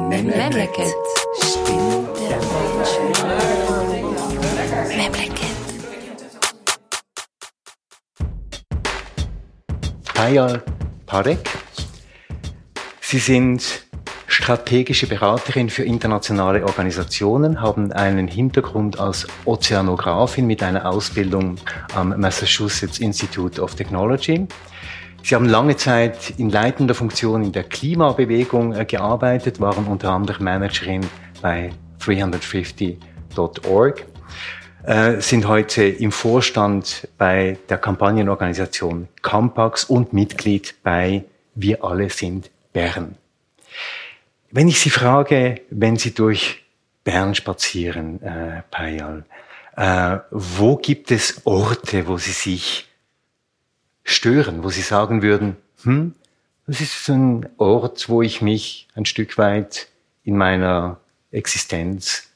Memleket. Stimmt der Menschen. Memleket. Payal Parek. Sie sind strategische Beraterin für internationale Organisationen, haben einen Hintergrund als Ozeanografin mit einer Ausbildung am Massachusetts Institute of Technology. Sie haben lange Zeit in leitender Funktion in der Klimabewegung äh, gearbeitet, waren unter anderem Managerin bei 350.org, äh, sind heute im Vorstand bei der Kampagnenorganisation Campax und Mitglied bei Wir alle sind Bern. Wenn ich Sie frage, wenn Sie durch Bern spazieren, äh, Payal, äh, wo gibt es Orte, wo Sie sich stören, wo Sie sagen würden, hm, das ist ein Ort, wo ich mich ein Stück weit in meiner Existenz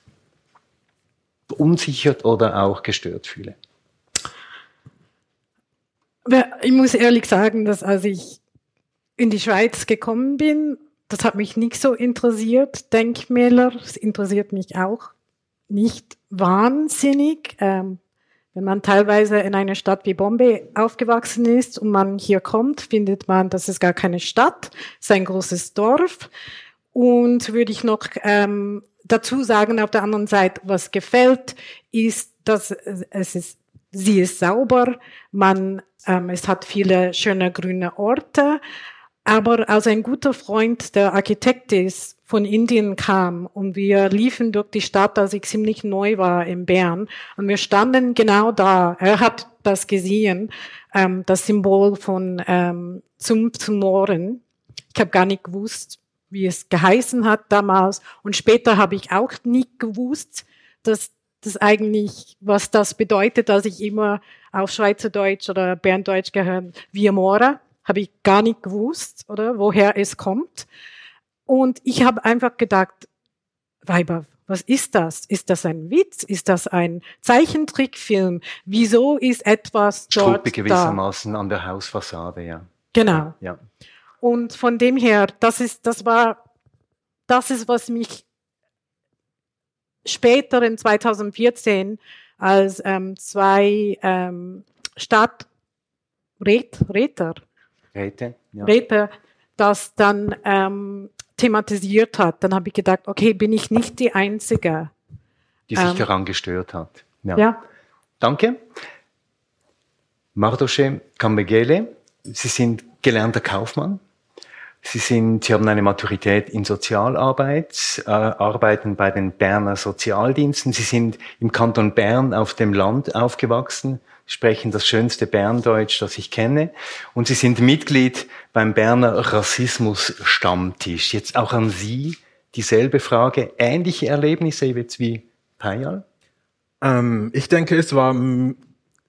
unsichert oder auch gestört fühle? Ich muss ehrlich sagen, dass als ich in die Schweiz gekommen bin, das hat mich nicht so interessiert. Denkmäler, das interessiert mich auch nicht wahnsinnig. Ähm, wenn man teilweise in einer Stadt wie Bombay aufgewachsen ist und man hier kommt, findet man, das ist gar keine Stadt, es ist ein großes Dorf. Und würde ich noch ähm, dazu sagen, auf der anderen Seite, was gefällt, ist, dass es ist, sie ist sauber, man, ähm, es hat viele schöne grüne Orte. Aber als ein guter Freund der Architekt ist, von Indien kam und wir liefen durch die Stadt, als ich ziemlich neu war in Bern und wir standen genau da. Er hat das gesehen, ähm, das Symbol von ähm, zum Tumoren. Ich habe gar nicht gewusst, wie es geheißen hat damals und später habe ich auch nicht gewusst, dass das eigentlich, was das bedeutet, dass ich immer auf Schweizerdeutsch oder Berndeutsch gehöre, wie Mora, habe ich gar nicht gewusst, oder woher es kommt. Und ich habe einfach gedacht, Weiber, was ist das? Ist das ein Witz? Ist das ein Zeichentrickfilm? Wieso ist etwas dort Schruppe gewissermaßen da? an der Hausfassade, ja. Genau. Ja. Und von dem her, das ist, das war, das ist, was mich später in 2014 als ähm, zwei ähm, Stadträter, Räte, ja. Räte, das dann ähm, thematisiert hat, dann habe ich gedacht, okay, bin ich nicht die Einzige. Die sich Ähm, daran gestört hat. Ja. Ja, Danke. Mardoche Kambegele, Sie sind gelernter Kaufmann. Sie sind, Sie haben eine Maturität in Sozialarbeit, äh, arbeiten bei den Berner Sozialdiensten. Sie sind im Kanton Bern auf dem Land aufgewachsen, sprechen das schönste Berndeutsch, das ich kenne. Und Sie sind Mitglied beim Berner Rassismus-Stammtisch. Jetzt auch an Sie dieselbe Frage. Ähnliche Erlebnisse jetzt wie Payal? Ähm, ich denke, es war mm,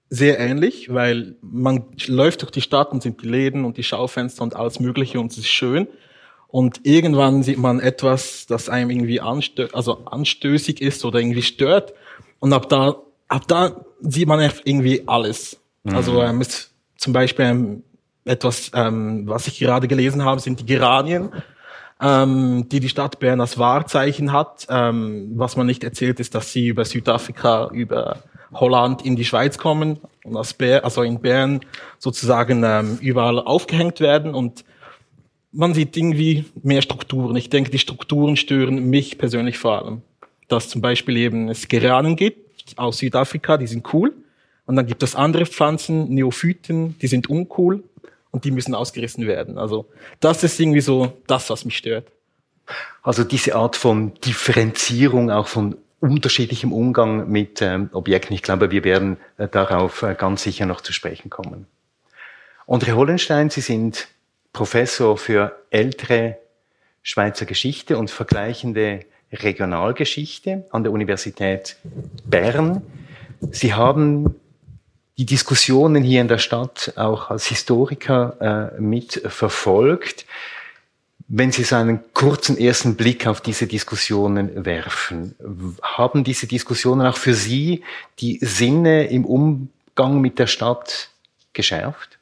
sehr ähnlich, weil man läuft durch die Stadt und sind die Läden und die Schaufenster und alles Mögliche und es ist schön. Und irgendwann sieht man etwas, das einem irgendwie anstö also anstößig ist oder irgendwie stört. Und ab da, ab da sieht man irgendwie alles. Also ähm, ist zum Beispiel ähm, etwas, ähm, was ich gerade gelesen habe, sind die Geranien, ähm, die die Stadt Bern als Wahrzeichen hat. Ähm, was man nicht erzählt, ist, dass sie über Südafrika, über Holland in die Schweiz kommen und aus Bern, also in Bern sozusagen ähm, überall aufgehängt werden und man sieht irgendwie mehr Strukturen. Ich denke, die Strukturen stören mich persönlich vor allem. Dass zum Beispiel eben es Geranien gibt aus Südafrika, die sind cool. Und dann gibt es andere Pflanzen, Neophyten, die sind uncool und die müssen ausgerissen werden. Also das ist irgendwie so das, was mich stört. Also diese Art von Differenzierung, auch von unterschiedlichem Umgang mit ähm, Objekten. Ich glaube, wir werden äh, darauf äh, ganz sicher noch zu sprechen kommen. André Hollenstein, Sie sind Professor für ältere Schweizer Geschichte und vergleichende Regionalgeschichte an der Universität Bern. Sie haben die Diskussionen hier in der Stadt auch als Historiker äh, mit verfolgt. Wenn Sie so einen kurzen ersten Blick auf diese Diskussionen werfen, haben diese Diskussionen auch für Sie die Sinne im Umgang mit der Stadt geschärft?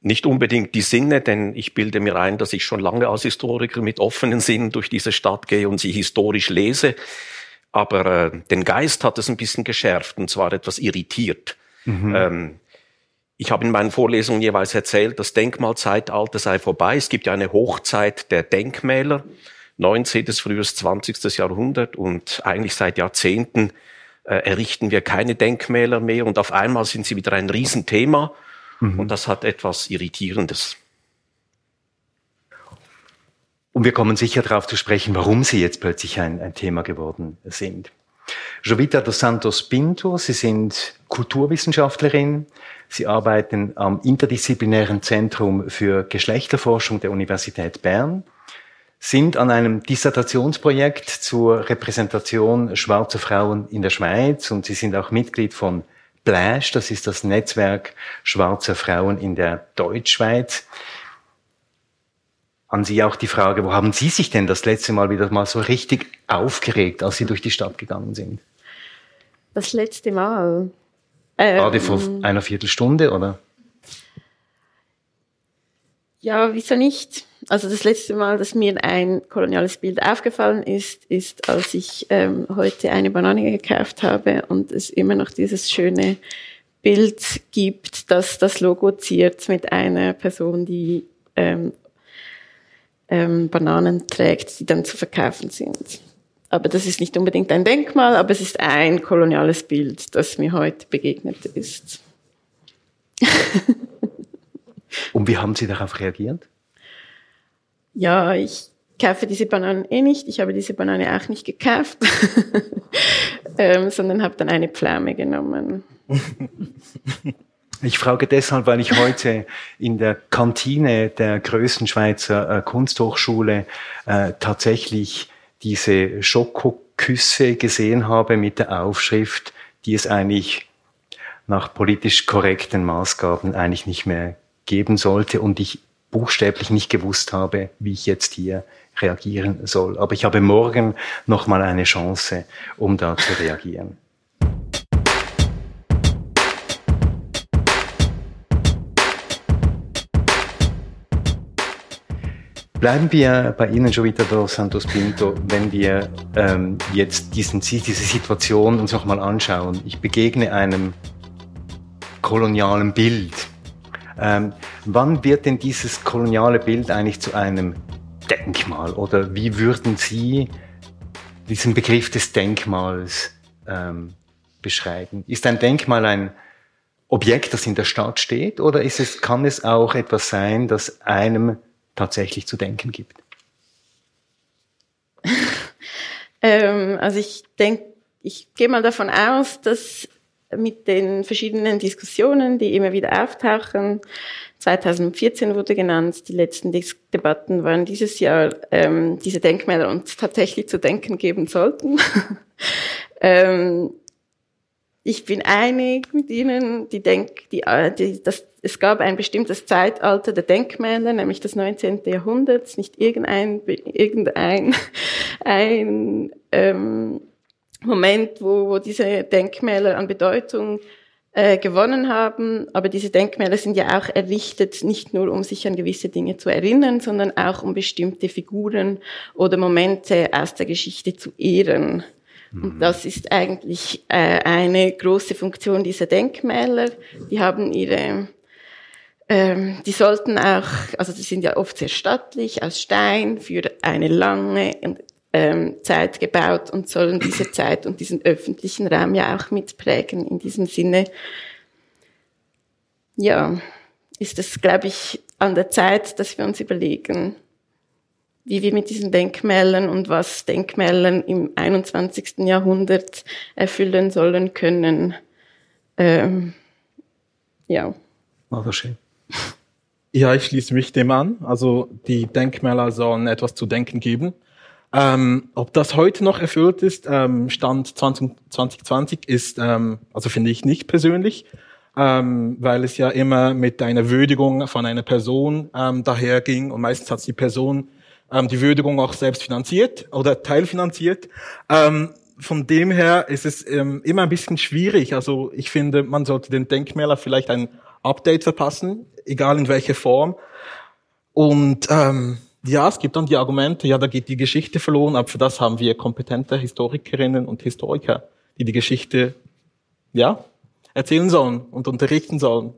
nicht unbedingt die Sinne, denn ich bilde mir ein, dass ich schon lange als Historiker mit offenen Sinnen durch diese Stadt gehe und sie historisch lese. Aber äh, den Geist hat es ein bisschen geschärft und zwar etwas irritiert. Mhm. Ähm, ich habe in meinen Vorlesungen jeweils erzählt, das Denkmalzeitalter sei vorbei. Es gibt ja eine Hochzeit der Denkmäler, 19. frühes 20. Jahrhundert und eigentlich seit Jahrzehnten äh, errichten wir keine Denkmäler mehr und auf einmal sind sie wieder ein Riesenthema mhm. und das hat etwas Irritierendes. Und wir kommen sicher darauf zu sprechen, warum sie jetzt plötzlich ein, ein Thema geworden sind. Jovita dos Santos Pinto, Sie sind Kulturwissenschaftlerin. Sie arbeiten am Interdisziplinären Zentrum für Geschlechterforschung der Universität Bern, sind an einem Dissertationsprojekt zur Repräsentation schwarzer Frauen in der Schweiz und Sie sind auch Mitglied von Blash, das ist das Netzwerk schwarzer Frauen in der Deutschschweiz an Sie auch die Frage, wo haben Sie sich denn das letzte Mal wieder mal so richtig aufgeregt, als Sie durch die Stadt gegangen sind? Das letzte Mal. Ähm, Gerade vor einer Viertelstunde, oder? Ja, wieso nicht? Also das letzte Mal, dass mir ein koloniales Bild aufgefallen ist, ist, als ich ähm, heute eine Banane gekauft habe und es immer noch dieses schöne Bild gibt, das das Logo ziert mit einer Person, die ähm, ähm, Bananen trägt, die dann zu verkaufen sind. Aber das ist nicht unbedingt ein Denkmal, aber es ist ein koloniales Bild, das mir heute begegnet ist. Und wie haben Sie darauf reagiert? Ja, ich kaufe diese Bananen eh nicht. Ich habe diese Banane auch nicht gekauft, ähm, sondern habe dann eine Pflaume genommen. Ich frage deshalb, weil ich heute in der Kantine der größten Schweizer äh, Kunsthochschule äh, tatsächlich diese Schokoküsse gesehen habe mit der Aufschrift, die es eigentlich nach politisch korrekten Maßgaben eigentlich nicht mehr geben sollte und ich buchstäblich nicht gewusst habe, wie ich jetzt hier reagieren soll. Aber ich habe morgen noch mal eine Chance, um da zu reagieren. Bleiben wir bei Ihnen, Jovita dos Santos Pinto, wenn wir ähm, jetzt diesen, diese Situation uns nochmal anschauen. Ich begegne einem kolonialen Bild. Ähm, wann wird denn dieses koloniale Bild eigentlich zu einem Denkmal? Oder wie würden Sie diesen Begriff des Denkmals ähm, beschreiben? Ist ein Denkmal ein Objekt, das in der Stadt steht? Oder ist es, kann es auch etwas sein, das einem tatsächlich zu denken gibt? ähm, also ich denke, ich gehe mal davon aus, dass mit den verschiedenen Diskussionen, die immer wieder auftauchen, 2014 wurde genannt, die letzten Debatten waren dieses Jahr, ähm, diese Denkmäler uns tatsächlich zu denken geben sollten. ähm, ich bin einig mit Ihnen, die denk, die, äh, die, das, es gab ein bestimmtes Zeitalter der Denkmäler, nämlich das 19. Jahrhundert, nicht irgendein, irgendein ein, ähm, Moment, wo, wo diese Denkmäler an Bedeutung äh, gewonnen haben. Aber diese Denkmäler sind ja auch errichtet, nicht nur um sich an gewisse Dinge zu erinnern, sondern auch um bestimmte Figuren oder Momente aus der Geschichte zu ehren. Und mhm. das ist eigentlich äh, eine große Funktion dieser Denkmäler. Die haben ihre, ähm, die sollten auch, also die sind ja oft sehr stattlich, aus Stein, für eine lange ähm, Zeit gebaut und sollen diese Zeit und diesen öffentlichen Raum ja auch mitprägen. In diesem Sinne, ja, ist es, glaube ich, an der Zeit, dass wir uns überlegen, wie wir mit diesen Denkmälern und was Denkmälern im 21. Jahrhundert erfüllen sollen können. Ähm, ja. War das schön. Ja, ich schließe mich dem an. Also die Denkmäler sollen etwas zu denken geben. Ähm, ob das heute noch erfüllt ist, ähm, Stand 20, 2020 ist, ähm, also finde ich nicht persönlich, ähm, weil es ja immer mit einer Würdigung von einer Person ähm, daherging und meistens hat die Person ähm, die Würdigung auch selbst finanziert oder teilfinanziert. Ähm, von dem her ist es ähm, immer ein bisschen schwierig. Also ich finde, man sollte den Denkmäler vielleicht ein Update verpassen, egal in welcher Form. Und ähm, ja, es gibt dann die Argumente, ja, da geht die Geschichte verloren, aber für das haben wir kompetente Historikerinnen und Historiker, die die Geschichte, ja, erzählen sollen und unterrichten sollen.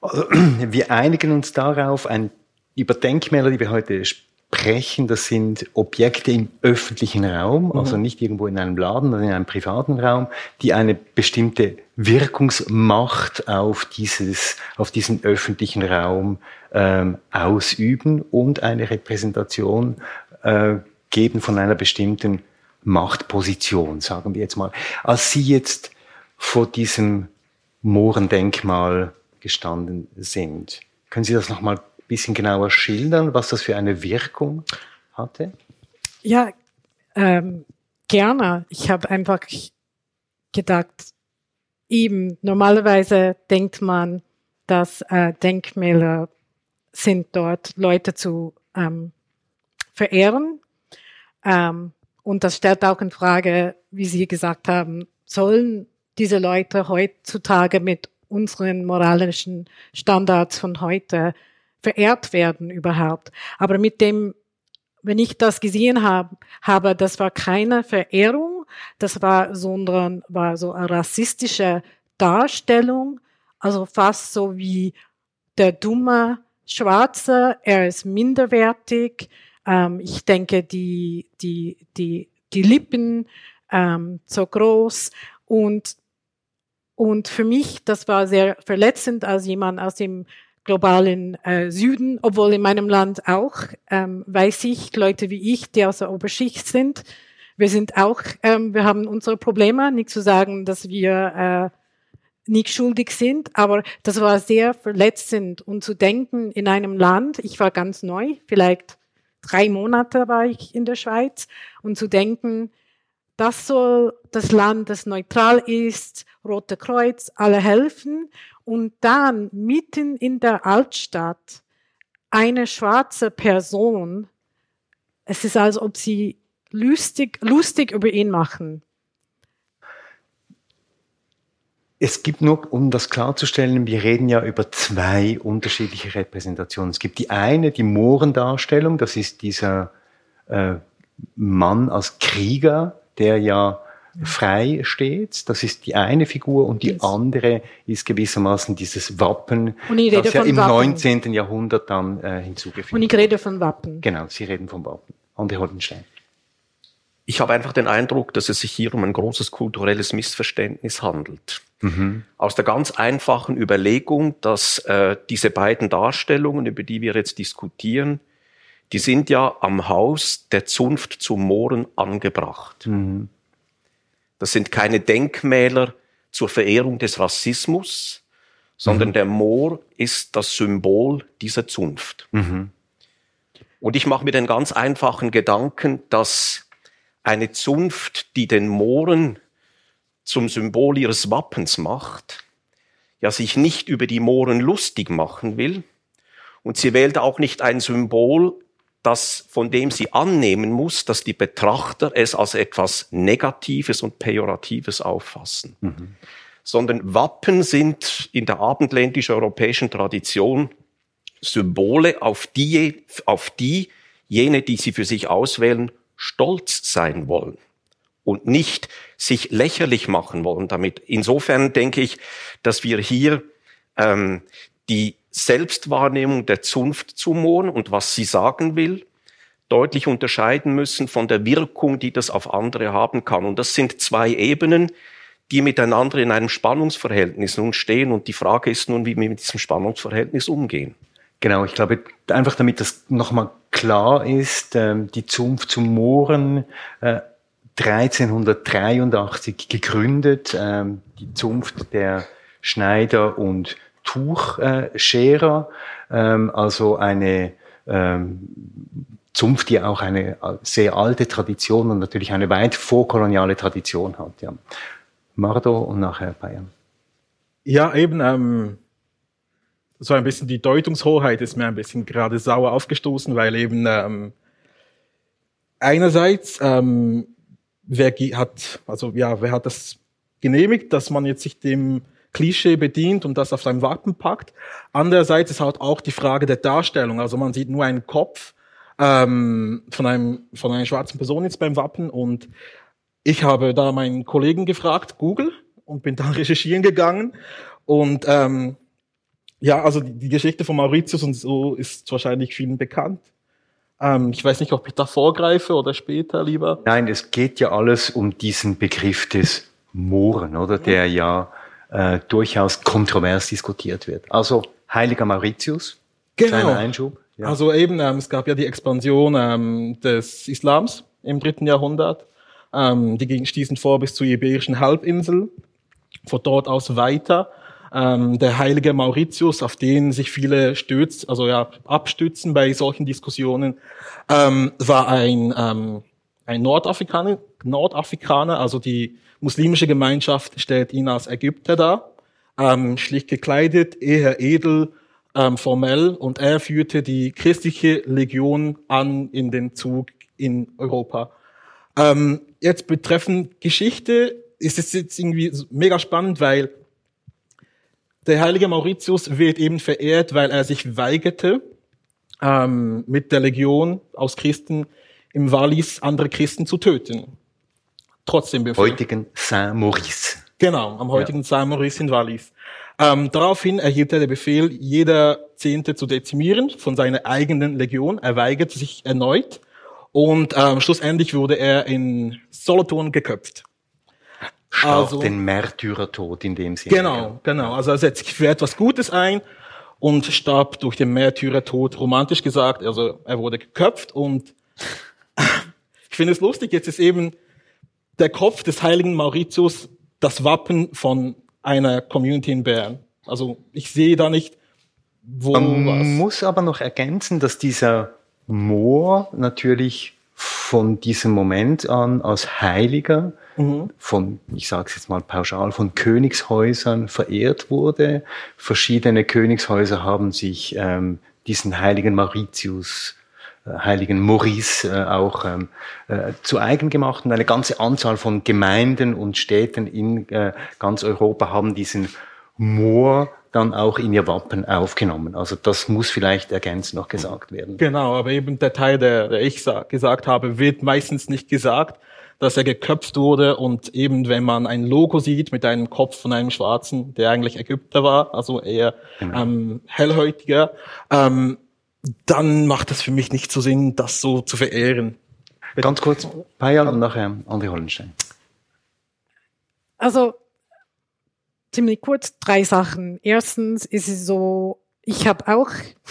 Also, wir einigen uns darauf, ein, über Denkmäler, die wir heute sprechen, das sind Objekte im öffentlichen Raum, mhm. also nicht irgendwo in einem Laden, sondern in einem privaten Raum, die eine bestimmte Wirkungsmacht auf dieses, auf diesen öffentlichen Raum ähm, ausüben und eine Repräsentation äh, geben von einer bestimmten Machtposition, sagen wir jetzt mal. Als Sie jetzt vor diesem Mohrendenkmal gestanden sind, können Sie das nochmal bisschen genauer schildern, was das für eine Wirkung hatte? Ja, ähm, gerne. Ich habe einfach gedacht, eben normalerweise denkt man, dass äh, Denkmäler sind dort Leute zu ähm, verehren. Ähm, und das stellt auch in Frage, wie Sie gesagt haben, sollen diese Leute heutzutage mit unseren moralischen Standards von heute verehrt werden überhaupt. Aber mit dem, wenn ich das gesehen habe, habe, das war keine Verehrung, das war, sondern war so eine rassistische Darstellung, also fast so wie der dumme Schwarze, er ist minderwertig. Ähm, ich denke, die, die, die, die Lippen ähm, so groß und und für mich, das war sehr verletzend als jemand aus dem globalen äh, Süden, obwohl in meinem Land auch, ähm, weiß ich, Leute wie ich, die aus der Oberschicht sind, wir sind auch, ähm, wir haben unsere Probleme, nicht zu sagen, dass wir äh, nicht schuldig sind, aber das war sehr verletzend. Und zu denken in einem Land, ich war ganz neu, vielleicht drei Monate war ich in der Schweiz und zu denken, das soll das Land, das neutral ist, Rote Kreuz, alle helfen und dann mitten in der Altstadt eine schwarze Person, es ist als ob sie lustig, lustig über ihn machen. Es gibt nur, um das klarzustellen, wir reden ja über zwei unterschiedliche Repräsentationen. Es gibt die eine, die Mohrendarstellung, das ist dieser äh, Mann als Krieger, der ja frei steht. Das ist die eine Figur und die yes. andere ist gewissermaßen dieses Wappen, das ja im Wappen. 19. Jahrhundert dann äh, hinzugefügt Und ich rede von Wappen. Genau, Sie reden vom Wappen. Andi Holdenstein. Ich habe einfach den Eindruck, dass es sich hier um ein großes kulturelles Missverständnis handelt. Mhm. Aus der ganz einfachen Überlegung, dass äh, diese beiden Darstellungen, über die wir jetzt diskutieren, die sind ja am Haus der Zunft zu Mohren angebracht. Mhm. Das sind keine Denkmäler zur Verehrung des Rassismus, sondern mhm. der Moor ist das Symbol dieser Zunft. Mhm. Und ich mache mir den ganz einfachen Gedanken, dass eine Zunft, die den Mooren zum Symbol ihres Wappens macht, ja sich nicht über die Mohren lustig machen will. Und sie wählt auch nicht ein Symbol, das, von dem sie annehmen muss, dass die Betrachter es als etwas Negatives und Pejoratives auffassen. Mhm. Sondern Wappen sind in der abendländisch-europäischen Tradition Symbole, auf die, auf die jene, die sie für sich auswählen, stolz sein wollen und nicht sich lächerlich machen wollen damit. Insofern denke ich, dass wir hier ähm, die Selbstwahrnehmung der Zunft zu Mohn und was sie sagen will, deutlich unterscheiden müssen von der Wirkung, die das auf andere haben kann. Und das sind zwei Ebenen, die miteinander in einem Spannungsverhältnis nun stehen. Und die Frage ist nun, wie wir mit diesem Spannungsverhältnis umgehen. Genau, ich glaube, einfach damit das nochmal klar ist, ähm, die Zunft zum Mooren 1383 äh, gegründet, ähm, die Zunft der Schneider und Tuchscherer, ähm, also eine Zunft, die auch eine sehr alte Tradition und natürlich eine weit vorkoloniale Tradition hat. Ja. Mardo und nachher Bayern. Ja, eben, ähm, so ein bisschen die Deutungshoheit ist mir ein bisschen gerade sauer aufgestoßen, weil eben ähm, einerseits ähm, wer hat also ja wer hat das genehmigt, dass man jetzt sich dem Klischee bedient und das auf sein Wappen packt. Andererseits ist halt auch die Frage der Darstellung. Also man sieht nur einen Kopf ähm, von, einem, von einer schwarzen Person jetzt beim Wappen und ich habe da meinen Kollegen gefragt, Google, und bin dann recherchieren gegangen. Und ähm, ja, also die, die Geschichte von Mauritius und so ist wahrscheinlich vielen bekannt. Ähm, ich weiß nicht, ob ich da vorgreife oder später lieber. Nein, es geht ja alles um diesen Begriff des Mohren, oder? Der ja äh, durchaus kontrovers diskutiert wird. Also Heiliger Mauritius, Genau. kleiner Einschub. Ja. Also eben, ähm, es gab ja die Expansion ähm, des Islams im dritten Jahrhundert. Ähm, die ging stießen vor bis zur Iberischen Halbinsel, von dort aus weiter. Ähm, der heilige Mauritius, auf den sich viele stütz, also ja, abstützen bei solchen Diskussionen, ähm, war ein, ähm, ein Nordafrikaner, Nordafrikaner, also die muslimische Gemeinschaft stellt ihn als Ägypter dar, ähm, schlicht gekleidet, eher edel, ähm, formell, und er führte die christliche Legion an in den Zug in Europa. Ähm, jetzt betreffend Geschichte ist es jetzt irgendwie mega spannend, weil der heilige Mauritius wird eben verehrt, weil er sich weigerte, ähm, mit der Legion aus Christen im Wallis andere Christen zu töten. Trotzdem befehl- heutigen Saint-Maurice. Genau, am heutigen Saint-Maurice in Wallis. Ähm, daraufhin erhielt er den Befehl, jeder Zehnte zu dezimieren von seiner eigenen Legion. Er weigerte sich erneut und ähm, schlussendlich wurde er in Solothurn geköpft. Starb Also- den Märtyrertod in dem Sinne. Genau, genau. Also er setzt sich für etwas Gutes ein und starb durch den Märtyrertod, romantisch gesagt. Also er wurde geköpft und ich finde es lustig, jetzt ist eben der Kopf des heiligen Mauritius das Wappen von einer Community in Bern. Also ich sehe da nicht, wo Man was. muss aber noch ergänzen, dass dieser Moor natürlich von diesem Moment an als Heiliger Mhm. von, ich sage es jetzt mal pauschal, von Königshäusern verehrt wurde. Verschiedene Königshäuser haben sich ähm, diesen heiligen Mauritius, heiligen Maurice äh, auch ähm, äh, zu eigen gemacht. Und eine ganze Anzahl von Gemeinden und Städten in äh, ganz Europa haben diesen Moor dann auch in ihr Wappen aufgenommen. Also das muss vielleicht ergänzend noch gesagt werden. Genau, aber eben der Teil, der, der ich sa- gesagt habe, wird meistens nicht gesagt, dass er geköpft wurde und eben wenn man ein Logo sieht mit einem Kopf von einem Schwarzen, der eigentlich Ägypter war, also eher ähm, hellhäutiger, ähm, dann macht es für mich nicht so Sinn, das so zu verehren. Ganz kurz, Payal und nachher André Hollenstein. Also ziemlich kurz drei Sachen. Erstens ist es so, ich habe auch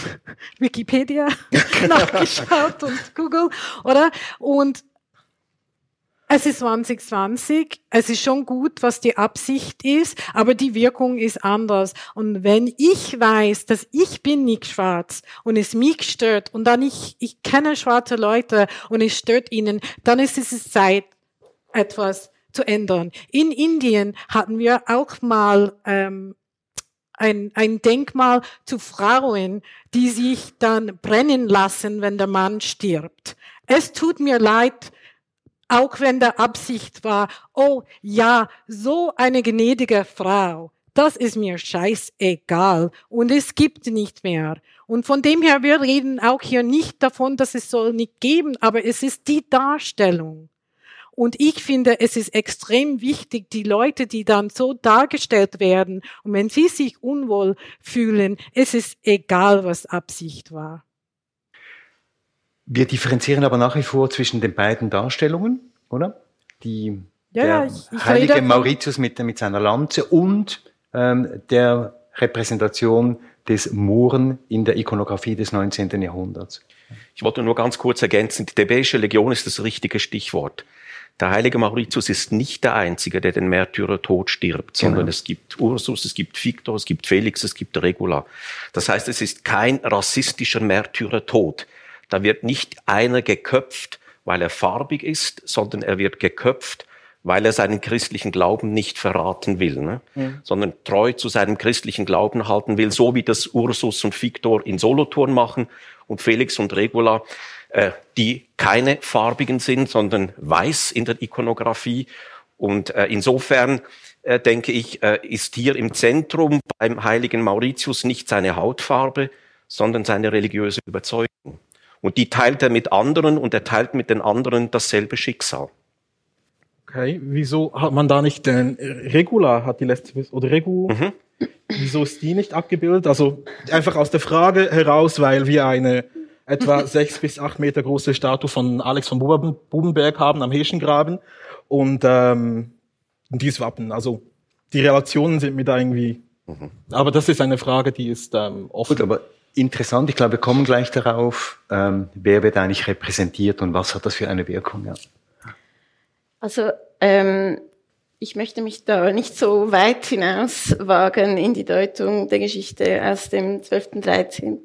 Wikipedia nachgeschaut und Google, oder? Und es ist 2020, es ist schon gut, was die Absicht ist, aber die Wirkung ist anders. Und wenn ich weiß, dass ich bin nicht schwarz und es mich stört und dann ich, ich kenne schwarze Leute und es stört ihnen, dann ist es Zeit, etwas zu ändern. In Indien hatten wir auch mal ähm, ein, ein Denkmal zu Frauen, die sich dann brennen lassen, wenn der Mann stirbt. Es tut mir leid, auch wenn der Absicht war, oh ja, so eine gnädige Frau, das ist mir scheißegal und es gibt nicht mehr. Und von dem her, wir reden auch hier nicht davon, dass es soll nicht geben, aber es ist die Darstellung. Und ich finde, es ist extrem wichtig, die Leute, die dann so dargestellt werden, und wenn sie sich unwohl fühlen, es ist egal, was Absicht war. Wir differenzieren aber nach wie vor zwischen den beiden Darstellungen, oder? Die, Ja, der ja, ich- ich heilige rede Mauritius mit, mit seiner Lanze und ähm, der Repräsentation des Mohren in der Ikonografie des 19. Jahrhunderts. Ich wollte nur ganz kurz ergänzen, die thebäische Legion ist das richtige Stichwort. Der heilige Mauritius ist nicht der Einzige, der den Märtyrertod stirbt, sondern Genau. es gibt Ursus, es gibt Victor, es gibt Felix, es gibt Regula. Das heißt, es ist kein rassistischer Märtyrertod. Da wird nicht einer geköpft, weil er farbig ist, sondern er wird geköpft, weil er seinen christlichen Glauben nicht verraten will, ne? sondern treu zu seinem christlichen Glauben halten will, so wie das Ursus und Victor in Solothurn machen und Felix und Regula, äh, die keine farbigen sind, sondern weiß in der Ikonografie. Und äh, insofern äh, denke ich, äh, ist hier im Zentrum beim heiligen Mauritius nicht seine Hautfarbe, sondern seine religiöse Überzeugung. Und die teilt er mit anderen und er teilt mit den anderen dasselbe Schicksal. Okay, wieso hat man da nicht den Regula hat die letzte oder Regu? Mhm. Wieso ist die nicht abgebildet? Also einfach aus der Frage heraus, weil wir eine etwa sechs bis acht Meter große Statue von Alex von Buben- Bubenberg haben am Heschengraben und ähm, dieses Wappen. Also die Relationen sind mir da irgendwie. Aber das ist eine Frage, die ist ähm, offen. Gut, aber interessant, ich glaube, wir kommen gleich darauf, ähm, wer wird eigentlich repräsentiert und was hat das für eine Wirkung. Ja. Also ähm, ich möchte mich da nicht so weit hinaus wagen in die Deutung der Geschichte aus dem 12., 13.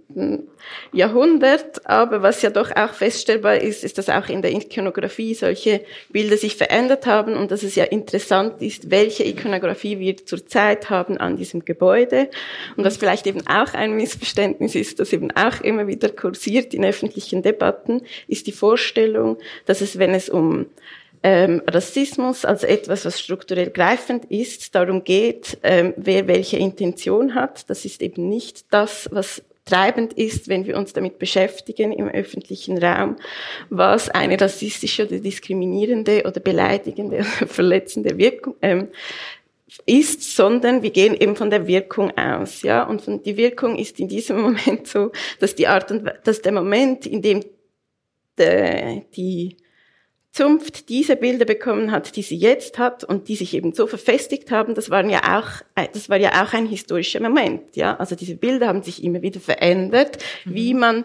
Jahrhundert. Aber was ja doch auch feststellbar ist, ist, dass auch in der Ikonografie solche Bilder sich verändert haben und dass es ja interessant ist, welche Ikonografie wir zurzeit haben an diesem Gebäude. Und was vielleicht eben auch ein Missverständnis ist, das eben auch immer wieder kursiert in öffentlichen Debatten, ist die Vorstellung, dass es, wenn es um ähm, Rassismus als etwas, was strukturell greifend ist, darum geht, ähm, wer welche Intention hat. Das ist eben nicht das, was treibend ist, wenn wir uns damit beschäftigen im öffentlichen Raum, was eine rassistische oder diskriminierende oder beleidigende oder verletzende Wirkung ähm, ist, sondern wir gehen eben von der Wirkung aus, ja. Und von, die Wirkung ist in diesem Moment so, dass die Art und dass der Moment, in dem de, die Zunft diese Bilder bekommen hat, die sie jetzt hat und die sich eben so verfestigt haben, das waren ja auch, das war ja auch ein historischer Moment, ja. Also diese Bilder haben sich immer wieder verändert, mhm. wie man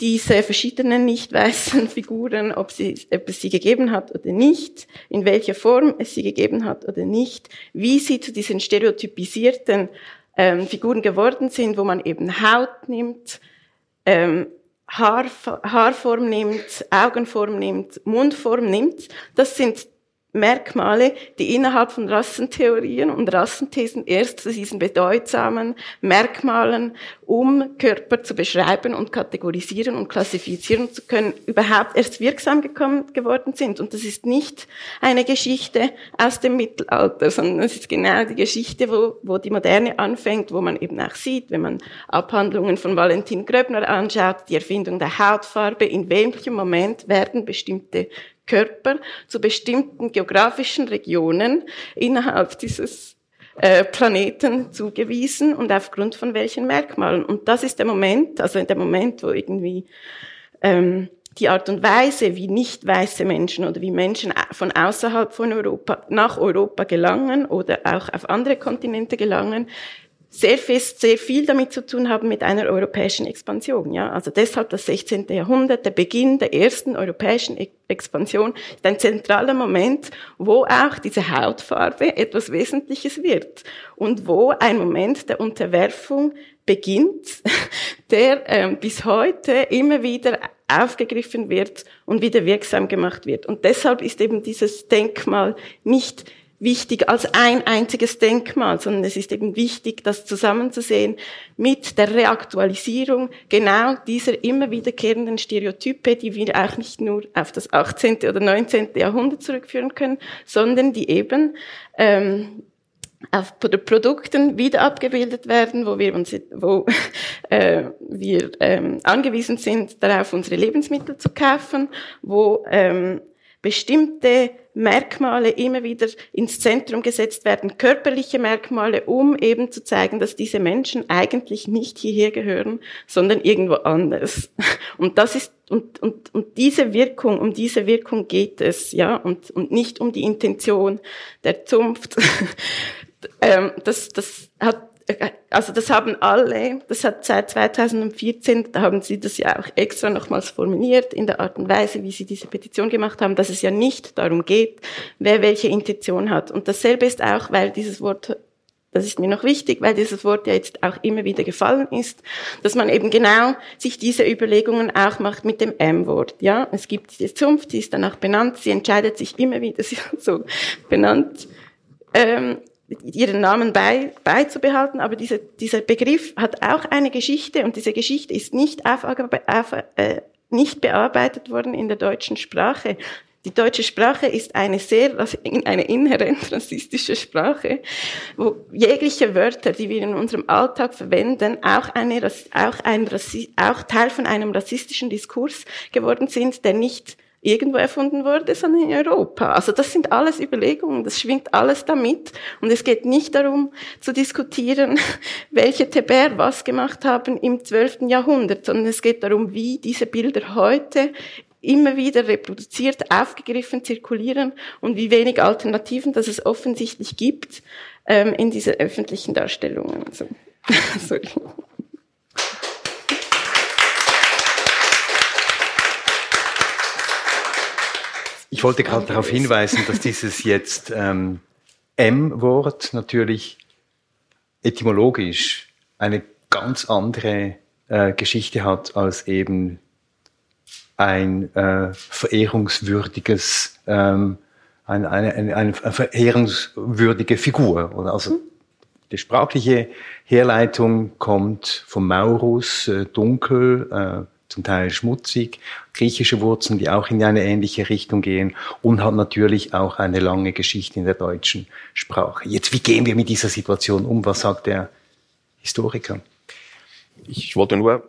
diese verschiedenen nicht weißen Figuren, ob, sie, ob es sie gegeben hat oder nicht, in welcher Form es sie gegeben hat oder nicht, wie sie zu diesen stereotypisierten ähm, Figuren geworden sind, wo man eben Haut nimmt, ähm, Haar, Haarform nimmt, Augenform nimmt, Mundform nimmt. Das sind Merkmale, die innerhalb von Rassentheorien und Rassenthesen erst zu diesen bedeutsamen Merkmalen, um Körper zu beschreiben und kategorisieren und klassifizieren zu können, überhaupt erst wirksam gekommen, geworden sind. Und das ist nicht eine Geschichte aus dem Mittelalter, sondern es ist genau die Geschichte, wo, wo die Moderne anfängt, wo man eben auch sieht, wenn man Abhandlungen von Valentin Gröbner anschaut, die Erfindung der Hautfarbe, in welchem Moment werden bestimmte Körper zu bestimmten geografischen Regionen innerhalb dieses äh, Planeten zugewiesen und aufgrund von welchen Merkmalen. Und das ist der Moment, also der Moment, wo irgendwie ähm, die Art und Weise, wie nicht weiße Menschen oder wie Menschen von außerhalb von Europa nach Europa gelangen oder auch auf andere Kontinente gelangen, sehr fest, sehr viel damit zu tun haben mit einer europäischen Expansion. Ja, also deshalb das 16. Jahrhundert, der Beginn der ersten europäischen Expansion ist ein zentraler Moment, wo auch diese Hautfarbe etwas Wesentliches wird und wo ein Moment der Unterwerfung beginnt, der ähm, bis heute immer wieder aufgegriffen wird und wieder wirksam gemacht wird. Und deshalb ist eben dieses Denkmal nicht wichtig als ein einziges Denkmal, sondern es ist eben wichtig, das zusammenzusehen mit der Reaktualisierung genau dieser immer wiederkehrenden Stereotype, die wir auch nicht nur auf das 18. oder 19. Jahrhundert zurückführen können, sondern die eben ähm, auf Produkten wieder abgebildet werden, wo wir uns, wo äh, wir ähm, angewiesen sind, darauf unsere Lebensmittel zu kaufen, wo ähm, bestimmte Merkmale immer wieder ins Zentrum gesetzt werden, körperliche Merkmale, um eben zu zeigen, dass diese Menschen eigentlich nicht hierher gehören, sondern irgendwo anders. Und das ist und, und, und diese Wirkung, um diese Wirkung geht es, ja, und, und nicht um die Intention der Zunft. ähm, das, das hat also das haben alle, das hat seit 2014, da haben sie das ja auch extra nochmals formuliert in der Art und Weise, wie sie diese Petition gemacht haben, dass es ja nicht darum geht, wer welche Intention hat. Und dasselbe ist auch, weil dieses Wort, das ist mir noch wichtig, weil dieses Wort ja jetzt auch immer wieder gefallen ist, dass man eben genau sich diese Überlegungen auch macht mit dem M-Wort. Ja, es gibt die Zunft, die ist danach benannt, sie entscheidet sich immer wieder, sie ist so benannt. Ähm, ihren Namen bei, beizubehalten, aber diese, dieser Begriff hat auch eine Geschichte und diese Geschichte ist nicht, auf, auf, äh, nicht bearbeitet worden in der deutschen Sprache. Die deutsche Sprache ist eine sehr, eine inhärent rassistische Sprache, wo jegliche Wörter, die wir in unserem Alltag verwenden, auch, eine, auch, ein, auch Teil von einem rassistischen Diskurs geworden sind, der nicht irgendwo erfunden wurde, sondern in Europa. Also das sind alles Überlegungen, das schwingt alles damit. Und es geht nicht darum zu diskutieren, welche Teber was gemacht haben im 12. Jahrhundert, sondern es geht darum, wie diese Bilder heute immer wieder reproduziert, aufgegriffen, zirkulieren und wie wenig Alternativen, dass es offensichtlich gibt ähm, in diese öffentlichen Darstellungen. Also, sorry. Ich wollte gerade darauf hinweisen, dass dieses jetzt ähm, M-Wort natürlich etymologisch eine ganz andere äh, Geschichte hat als eben ein äh, verehrungswürdiges, ähm, eine, eine, eine, eine verehrungswürdige Figur. Oder also die sprachliche Herleitung kommt vom Maurus, äh, dunkel, äh, zum Teil schmutzig, griechische Wurzeln, die auch in eine ähnliche Richtung gehen und hat natürlich auch eine lange Geschichte in der deutschen Sprache. Jetzt, wie gehen wir mit dieser Situation um? Was sagt der Historiker? Ich wollte nur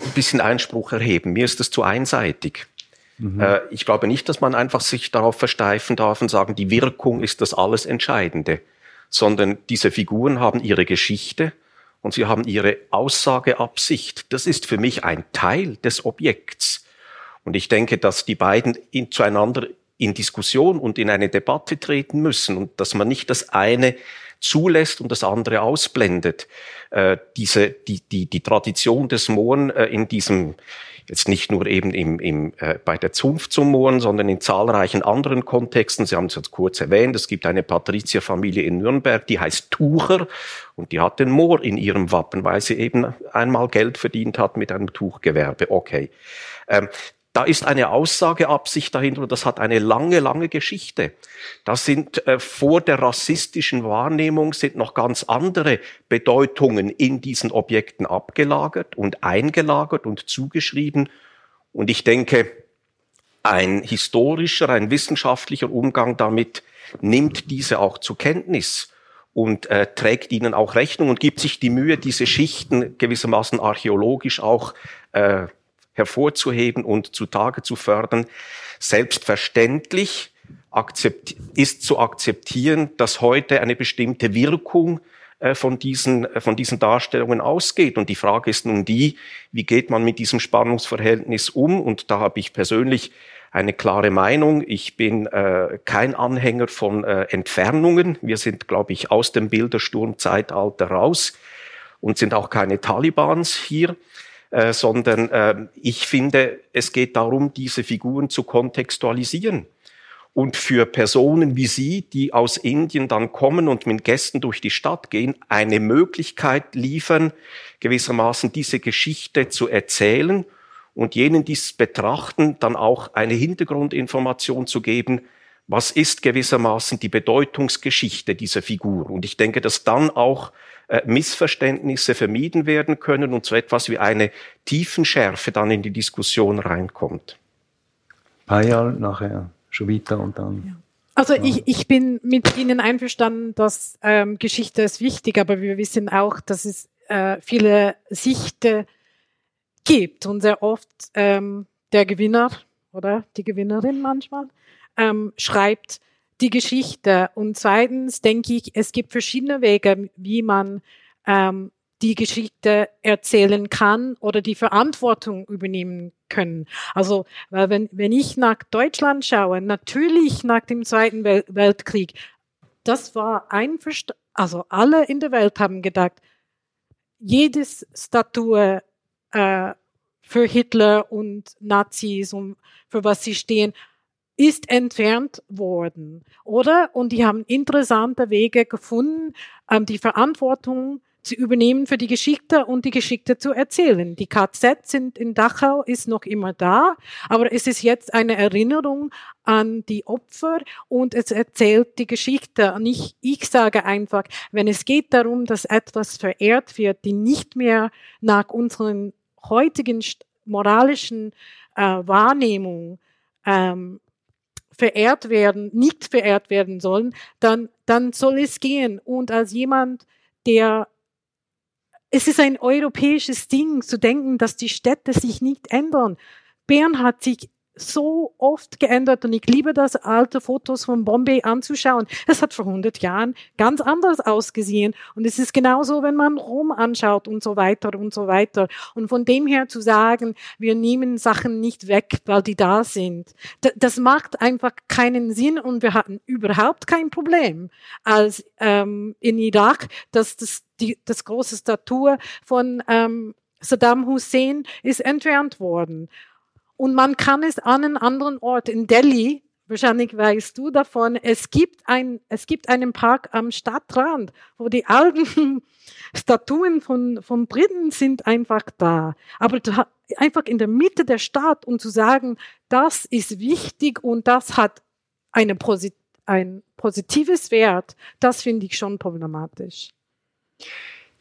ein bisschen Einspruch erheben. Mir ist das zu einseitig. Mhm. Äh, ich glaube nicht, dass man einfach sich darauf versteifen darf und sagen, die Wirkung ist das alles Entscheidende, sondern diese Figuren haben ihre Geschichte und sie haben ihre Aussageabsicht. Das ist für mich ein Teil des Objekts. Und ich denke, dass die beiden in, zueinander in Diskussion und in eine Debatte treten müssen und dass man nicht das eine zulässt und das andere ausblendet. Äh, diese, die, die, die Tradition des Mohren äh, in diesem jetzt nicht nur eben im, im, äh, bei der Zunft zum Mohren, sondern in zahlreichen anderen Kontexten. Sie haben es jetzt kurz erwähnt, es gibt eine Patrizierfamilie in Nürnberg, die heißt Tucher und die hat den Moor in ihrem Wappen, weil sie eben einmal Geld verdient hat mit einem Tuchgewerbe. Okay. Ähm, da ist eine Aussageabsicht dahinter und das hat eine lange, lange Geschichte. Das sind äh, vor der rassistischen Wahrnehmung sind noch ganz andere Bedeutungen in diesen Objekten abgelagert und eingelagert und zugeschrieben. Und ich denke, ein historischer, ein wissenschaftlicher Umgang damit nimmt diese auch zur Kenntnis und äh, trägt ihnen auch Rechnung und gibt sich die Mühe, diese Schichten gewissermaßen archäologisch auch äh, hervorzuheben und zutage zu fördern. Selbstverständlich ist zu akzeptieren, dass heute eine bestimmte Wirkung äh, von diesen, äh, von diesen Darstellungen ausgeht. Und die Frage ist nun die, wie geht man mit diesem Spannungsverhältnis um? Und da habe ich persönlich eine klare Meinung. Ich bin äh, kein Anhänger von äh, Entfernungen. Wir sind, glaube ich, aus dem Bildersturmzeitalter raus und sind auch keine Talibans hier. Äh, sondern äh, ich finde, es geht darum, diese Figuren zu kontextualisieren. Und für Personen wie Sie, die aus Indien dann kommen und mit Gästen durch die Stadt gehen, eine Möglichkeit liefern, gewissermaßen diese Geschichte zu erzählen und jenen, die es betrachten, dann auch eine Hintergrundinformation zu geben, was ist gewissermaßen die Bedeutungsgeschichte dieser Figur. Und ich denke, dass dann auch Missverständnisse vermieden werden können und so etwas wie eine Tiefenschärfe dann in die Diskussion reinkommt. Payal nachher, Schubita und dann. Ja. Also ich, ich bin mit Ihnen einverstanden, dass ähm, Geschichte ist wichtig, aber wir wissen auch, dass es äh, viele Sichten gibt und sehr oft ähm, der Gewinner oder die Gewinnerin manchmal ähm, schreibt die Geschichte. Und zweitens denke ich, es gibt verschiedene Wege, wie man ähm, die Geschichte erzählen kann oder die Verantwortung übernehmen können. Also, weil wenn, wenn ich nach Deutschland schaue, natürlich nach dem Zweiten Wel Weltkrieg, das war einverstanden, also alle in der Welt haben gedacht, jedes Statue äh, für Hitler und Nazis und für was sie stehen, ist entfernt worden, oder? Und die haben interessante Wege gefunden, ähm, die Verantwortung zu übernehmen für die Geschichte und die Geschichte zu erzählen. Die KZ sind in Dachau, ist noch immer da, aber es ist jetzt eine Erinnerung an die Opfer und es erzählt die Geschichte. Und ich, ich sage einfach, wenn es geht darum, dass etwas verehrt wird, die nicht mehr nach unseren heutigen moralischen äh, Wahrnehmung ähm, verehrt werden, nicht verehrt werden sollen, dann, dann soll es gehen. Und als jemand, der es ist ein europäisches Ding zu denken, dass die Städte sich nicht ändern. Bern hat sich so oft geändert und ich liebe das, alte Fotos von Bombay anzuschauen. Es hat vor 100 Jahren ganz anders ausgesehen und es ist genauso, wenn man Rom anschaut und so weiter und so weiter. Und von dem her zu sagen, wir nehmen Sachen nicht weg, weil die da sind, das macht einfach keinen Sinn und wir hatten überhaupt kein Problem, als ähm, in Irak, dass das, die, das große Statue von ähm, Saddam Hussein ist entfernt worden. Und man kann es an einem anderen Ort in Delhi, wahrscheinlich weißt du davon, es gibt, ein, es gibt einen Park am Stadtrand, wo die alten Statuen von, von Briten sind einfach da. Aber da, einfach in der Mitte der Stadt und zu sagen, das ist wichtig und das hat eine Posit ein positives Wert, das finde ich schon problematisch.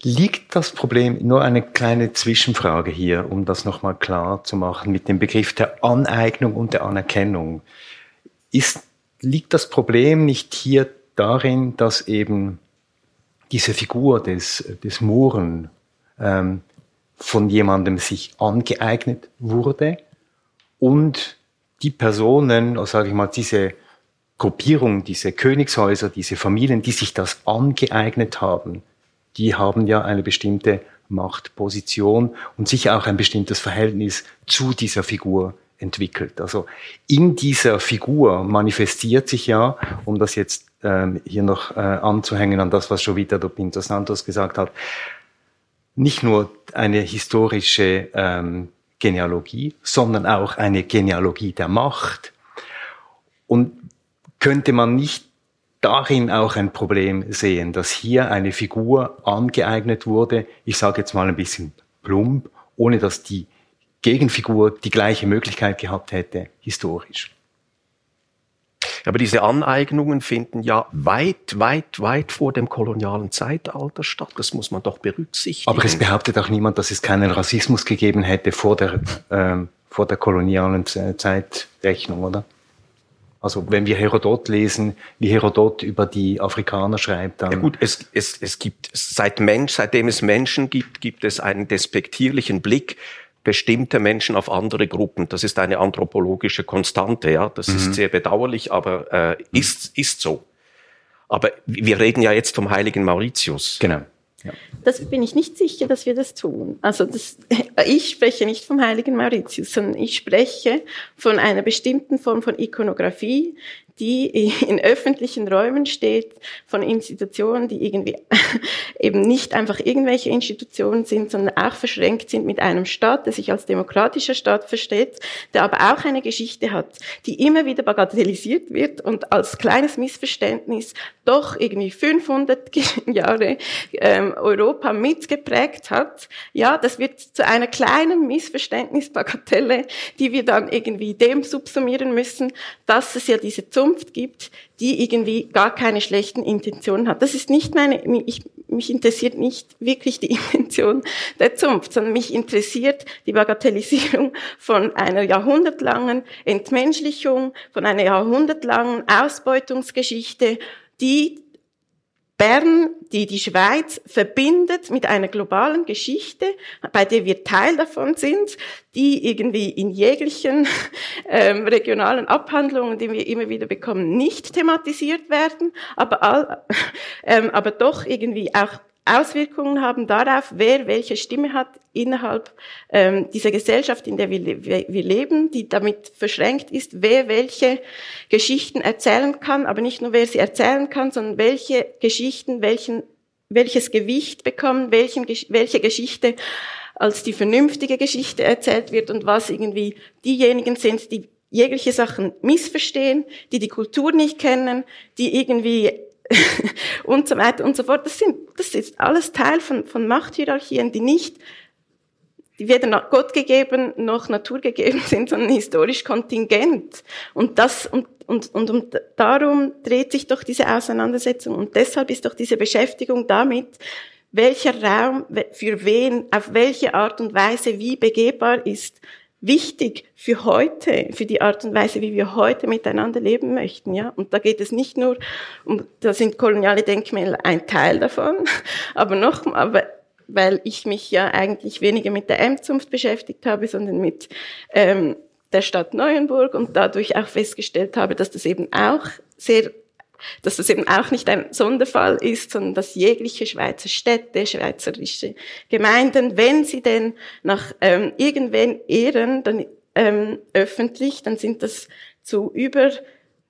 Liegt das Problem, nur eine kleine Zwischenfrage hier, um das nochmal klar zu machen, mit dem Begriff der Aneignung und der Anerkennung. Ist, liegt das Problem nicht hier darin, dass eben diese Figur des, des Muren ähm, von jemandem sich angeeignet wurde und die Personen, also sage ich mal, diese Gruppierung, diese Königshäuser, diese Familien, die sich das angeeignet haben, die haben ja eine bestimmte Machtposition und sicher auch ein bestimmtes Verhältnis zu dieser Figur entwickelt. Also in dieser Figur manifestiert sich ja, um das jetzt ähm, hier noch äh, anzuhängen an das, was wieder der Pinto Santos gesagt hat, nicht nur eine historische ähm, Genealogie, sondern auch eine Genealogie der Macht. Und könnte man nicht darin auch ein Problem sehen, dass hier eine Figur angeeignet wurde, ich sage jetzt mal ein bisschen plump, ohne dass die Gegenfigur die gleiche Möglichkeit gehabt hätte, historisch. Aber diese Aneignungen finden ja weit, weit, weit vor dem kolonialen Zeitalter statt. Das muss man doch berücksichtigen. Aber es behauptet auch niemand, dass es keinen Rassismus gegeben hätte vor der, ähm, vor der kolonialen Zeitrechnung, oder? Also wenn wir Herodot lesen, wie Herodot über die Afrikaner schreibt, dann. Ja gut, es, es, es gibt seit Mensch, seitdem es Menschen gibt, gibt es einen despektierlichen Blick bestimmter Menschen auf andere Gruppen. Das ist eine anthropologische Konstante, ja. Das mhm. ist sehr bedauerlich, aber äh, ist, ist so. Aber wir reden ja jetzt vom heiligen Mauritius. Genau. Ja. Das bin ich nicht sicher, dass wir das tun. Also das, ich spreche nicht vom heiligen Mauritius, sondern ich spreche von einer bestimmten Form von Ikonografie, die in öffentlichen Räumen steht, von Institutionen, die irgendwie eben nicht einfach irgendwelche Institutionen sind, sondern auch verschränkt sind mit einem Staat, der sich als demokratischer Staat versteht, der aber auch eine Geschichte hat, die immer wieder bagatellisiert wird und als kleines Missverständnis doch irgendwie 500 Jahre ähm, Europa mitgeprägt hat. Ja, das wird zu einer kleinen Missverständnisbagatelle, die wir dann irgendwie dem subsumieren müssen, dass es ja diese Zunft gibt, die irgendwie gar keine schlechten Intentionen hat. Das ist nicht meine, ich, mich interessiert nicht wirklich die Intention der Zunft, sondern mich interessiert die Bagatellisierung von einer jahrhundertlangen Entmenschlichung, von einer jahrhundertlangen Ausbeutungsgeschichte, die Bern, die die Schweiz verbindet mit einer globalen Geschichte, bei der wir Teil davon sind, die irgendwie in jeglichen ähm, regionalen Abhandlungen, die wir immer wieder bekommen, nicht thematisiert werden, aber, all, ähm, aber doch irgendwie auch Auswirkungen haben darauf, wer welche Stimme hat innerhalb ähm, dieser Gesellschaft, in der wir, wir, leben, die damit verschränkt ist, wer welche Geschichten erzählen kann, aber nicht nur wer sie erzählen kann, sondern welche Geschichten welchen, welches Gewicht bekommen, welchen, welche Geschichte als die vernünftige Geschichte erzählt wird und was irgendwie diejenigen sind, die jegliche Sachen missverstehen, die die Kultur nicht kennen, die irgendwie und so weiter und so fort. Das sind, das ist alles Teil von, von Machthierarchien, die nicht, die weder Gott gegeben noch Natur gegeben sind, sondern historisch kontingent. Und das, und, und, und, und darum dreht sich doch diese Auseinandersetzung. Und deshalb ist doch diese Beschäftigung damit, welcher Raum für wen, auf welche Art und Weise wie begehbar ist, wichtig für heute, für die Art und Weise, wie wir heute miteinander leben möchten, ja. Und da geht es nicht nur um, da sind koloniale Denkmäler ein Teil davon, aber noch, aber weil ich mich ja eigentlich weniger mit der M-Zunft beschäftigt habe, sondern mit ähm, der Stadt Neuenburg und dadurch auch festgestellt habe, dass das eben auch sehr dass das eben auch nicht ein Sonderfall ist, sondern dass jegliche Schweizer Städte, schweizerische Gemeinden, wenn sie denn nach ähm, irgendwen ehren, dann ähm, öffentlich, dann sind das zu über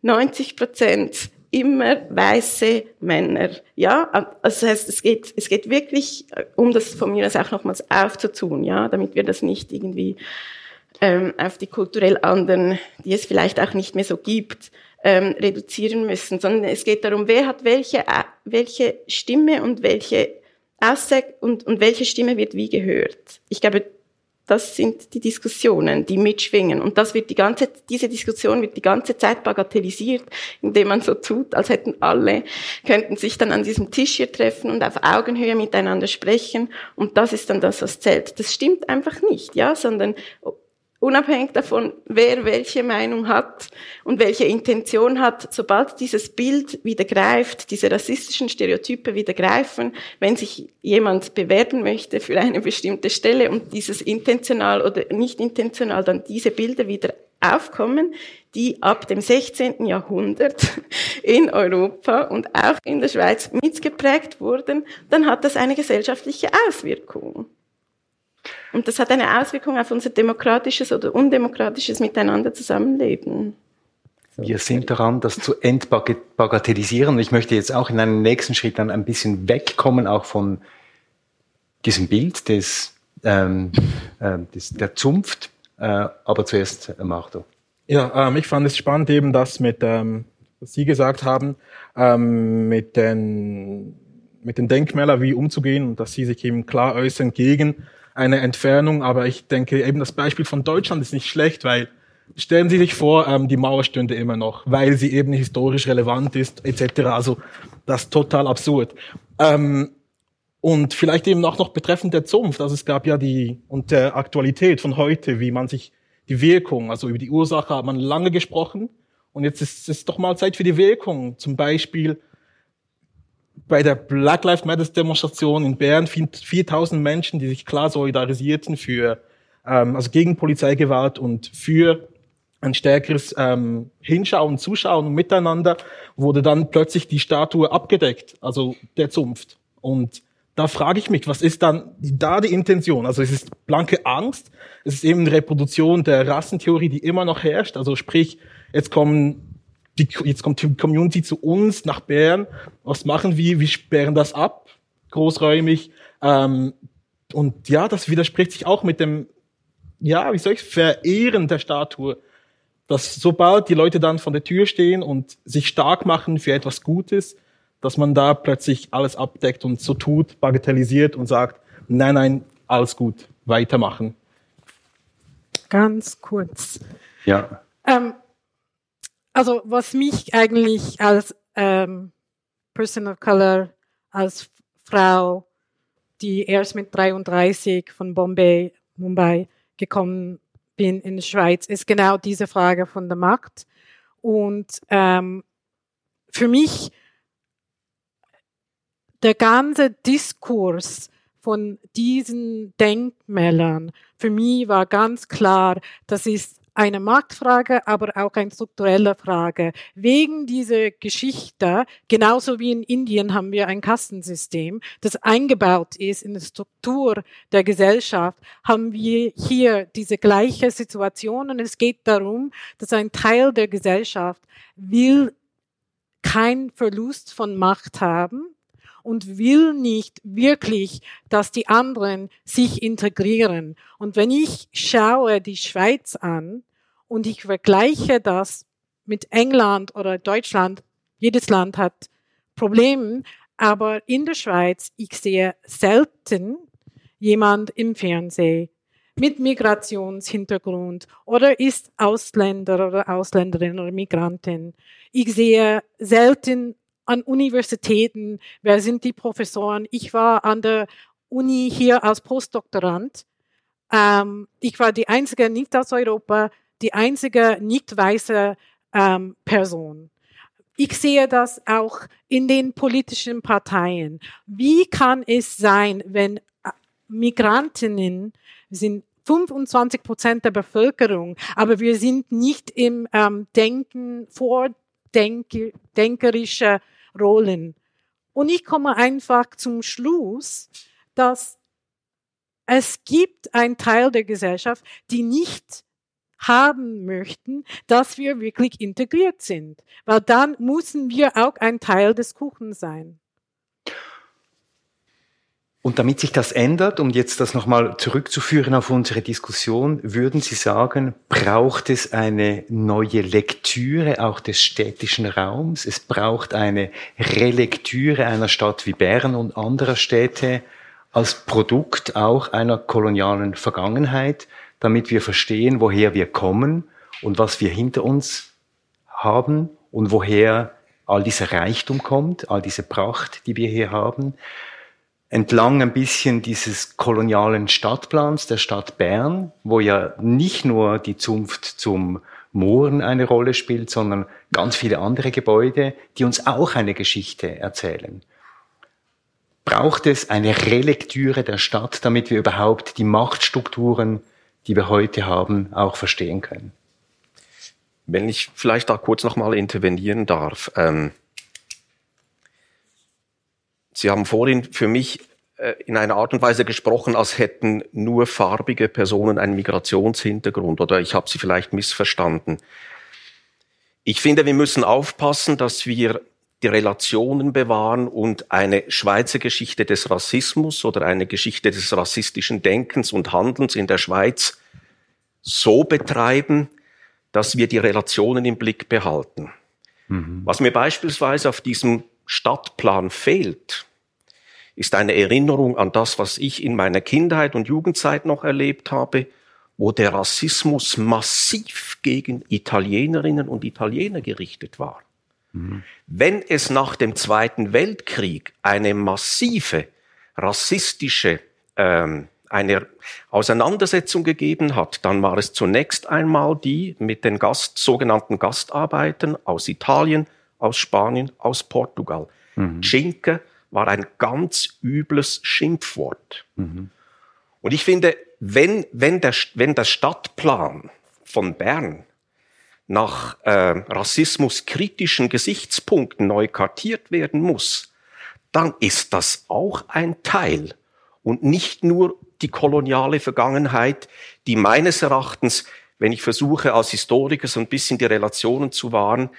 90 Prozent immer weiße Männer. Ja, also das heißt, es geht, es geht wirklich, äh, um das von mir aus auch nochmals aufzutun, ja, damit wir das nicht irgendwie ähm, auf die kulturell anderen, die es vielleicht auch nicht mehr so gibt, ähm, reduzieren müssen, sondern es geht darum, wer hat welche, äh, welche Stimme und welche Aussage und, und welche Stimme wird wie gehört. Ich glaube, das sind die Diskussionen, die mitschwingen. Und das wird die ganze, diese Diskussion wird die ganze Zeit bagatellisiert, indem man so tut, als hätten alle, könnten sich dann an diesem Tisch hier treffen und auf Augenhöhe miteinander sprechen. Und das ist dann das, was zählt. Das stimmt einfach nicht, ja, sondern unabhängig davon, wer welche Meinung hat und welche Intention hat, sobald dieses Bild wieder greift, diese rassistischen Stereotype wieder greifen, wenn sich jemand bewerben möchte für eine bestimmte Stelle und dieses intentional oder nicht intentional dann diese Bilder wieder aufkommen, die ab dem 16. Jahrhundert in Europa und auch in der Schweiz mitgeprägt wurden, dann hat das eine gesellschaftliche Auswirkung. Und das hat eine Auswirkung auf unser demokratisches oder undemokratisches Miteinander zusammenleben. Wir sind daran, das zu entbagatellisieren. Ich möchte jetzt auch in einem nächsten Schritt dann ein bisschen wegkommen, auch von diesem Bild des, ähm, äh, des der Zunft. Äh, aber zuerst äh, Marto. Ja, ähm, ich fand es spannend eben das mit, ähm, was Sie gesagt haben, ähm, mit den mit den Denkmälern wie umzugehen und dass Sie sich eben klar äußern gegen eine Entfernung. Aber ich denke, eben das Beispiel von Deutschland ist nicht schlecht, weil stellen Sie sich vor, ähm, die Mauer stünde immer noch, weil sie eben historisch relevant ist, etc. Also das ist total absurd. Ähm, und vielleicht eben auch noch betreffend der Zunft. Also es gab ja die, und der Aktualität von heute, wie man sich die Wirkung, also über die Ursache hat man lange gesprochen. Und jetzt ist es doch mal Zeit für die Wirkung. Zum Beispiel, bei der Black Lives Matter Demonstration in Bern 4000 Menschen, die sich klar solidarisierten für, ähm, also gegen Polizeigewalt und für ein stärkeres ähm, Hinschauen, Zuschauen miteinander, wurde dann plötzlich die Statue abgedeckt, also der Zunft. Und da frage ich mich, was ist dann da die Intention? Also es ist blanke Angst, es ist eben eine Reproduktion der Rassentheorie, die immer noch herrscht. Also sprich, jetzt kommen die, jetzt kommt die Community zu uns nach Bern. Was machen wir? Wir sperren das ab, großräumig. Ähm, und ja, das widerspricht sich auch mit dem, ja, wie soll ich Verehren der Statue. Dass sobald die Leute dann von der Tür stehen und sich stark machen für etwas Gutes, dass man da plötzlich alles abdeckt und so tut, bagatellisiert und sagt, nein, nein, alles gut, weitermachen. Ganz kurz. Ja. Ähm, also was mich eigentlich als ähm, Person of Color, als Frau, die erst mit 33 von Bombay, Mumbai gekommen bin in die Schweiz, ist genau diese Frage von der Macht. Und ähm, für mich der ganze Diskurs von diesen Denkmälern, für mich war ganz klar, das ist eine Marktfrage, aber auch eine strukturelle Frage. Wegen dieser Geschichte, genauso wie in Indien haben wir ein Kastensystem, das eingebaut ist in die Struktur der Gesellschaft, haben wir hier diese gleiche Situation und es geht darum, dass ein Teil der Gesellschaft will kein Verlust von Macht haben und will nicht wirklich, dass die anderen sich integrieren. Und wenn ich schaue die Schweiz an und ich vergleiche das mit England oder Deutschland, jedes Land hat Probleme, aber in der Schweiz, ich sehe selten jemand im Fernsehen mit Migrationshintergrund oder ist Ausländer oder Ausländerin oder Migrantin. Ich sehe selten an Universitäten, wer sind die Professoren. Ich war an der Uni hier als Postdoktorand. Ähm, ich war die einzige nicht aus Europa, die einzige nicht weiße ähm, Person. Ich sehe das auch in den politischen Parteien. Wie kann es sein, wenn äh, Migrantinnen sind 25 Prozent der Bevölkerung, aber wir sind nicht im ähm, Denken, vordenkerische Rollen. Und ich komme einfach zum Schluss, dass es gibt einen Teil der Gesellschaft, die nicht haben möchten, dass wir wirklich integriert sind. Weil dann müssen wir auch ein Teil des Kuchens sein. Und damit sich das ändert, um jetzt das nochmal zurückzuführen auf unsere Diskussion, würden Sie sagen, braucht es eine neue Lektüre auch des städtischen Raums? Es braucht eine Relektüre einer Stadt wie Bern und anderer Städte als Produkt auch einer kolonialen Vergangenheit, damit wir verstehen, woher wir kommen und was wir hinter uns haben und woher all dieser Reichtum kommt, all diese Pracht, die wir hier haben entlang ein bisschen dieses kolonialen Stadtplans der Stadt Bern, wo ja nicht nur die Zunft zum Mooren eine Rolle spielt, sondern ganz viele andere Gebäude, die uns auch eine Geschichte erzählen. Braucht es eine Relektüre der Stadt, damit wir überhaupt die Machtstrukturen, die wir heute haben, auch verstehen können? Wenn ich vielleicht da kurz nochmal intervenieren darf. Ähm Sie haben vorhin für mich äh, in einer Art und Weise gesprochen, als hätten nur farbige Personen einen Migrationshintergrund oder ich habe Sie vielleicht missverstanden. Ich finde, wir müssen aufpassen, dass wir die Relationen bewahren und eine Schweizer Geschichte des Rassismus oder eine Geschichte des rassistischen Denkens und Handelns in der Schweiz so betreiben, dass wir die Relationen im Blick behalten. Mhm. Was mir beispielsweise auf diesem Stadtplan fehlt, ist eine Erinnerung an das, was ich in meiner Kindheit und Jugendzeit noch erlebt habe, wo der Rassismus massiv gegen Italienerinnen und Italiener gerichtet war. Mhm. Wenn es nach dem Zweiten Weltkrieg eine massive rassistische ähm, eine Auseinandersetzung gegeben hat, dann war es zunächst einmal die mit den Gast, sogenannten Gastarbeitern aus Italien, aus Spanien, aus Portugal. Mhm. Cinque war ein ganz übles Schimpfwort. Mhm. Und ich finde, wenn, wenn, der, wenn der Stadtplan von Bern nach äh, rassismuskritischen Gesichtspunkten neu kartiert werden muss, dann ist das auch ein Teil und nicht nur die koloniale Vergangenheit, die meines Erachtens, wenn ich versuche als Historiker so ein bisschen die Relationen zu wahren,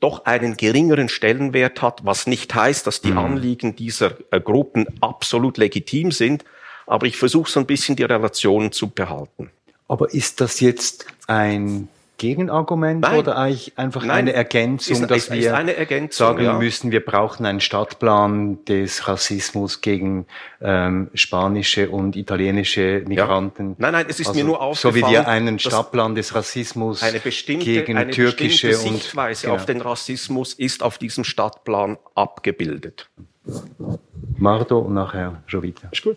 doch einen geringeren Stellenwert hat, was nicht heißt, dass die mhm. Anliegen dieser äh, Gruppen absolut legitim sind, aber ich versuche so ein bisschen die Relationen zu behalten. Aber ist das jetzt ein Gegenargument Nein. oder eigentlich einfach Nein. eine Ergänzung, ist, dass ist, wir Ergänzung, sagen ja. müssen, wir brauchen einen Stadtplan des Rassismus gegen ähm, spanische und italienische Migranten? Ja. Nein, nein, es ist also, mir nur aufgefallen, so wie wir einen Stadtplan des Rassismus eine bestimmte, gegen eine türkische bestimmte Sichtweise und, auf den Rassismus ist auf diesem Stadtplan abgebildet. Mardo und nachher Jovita. Ist gut.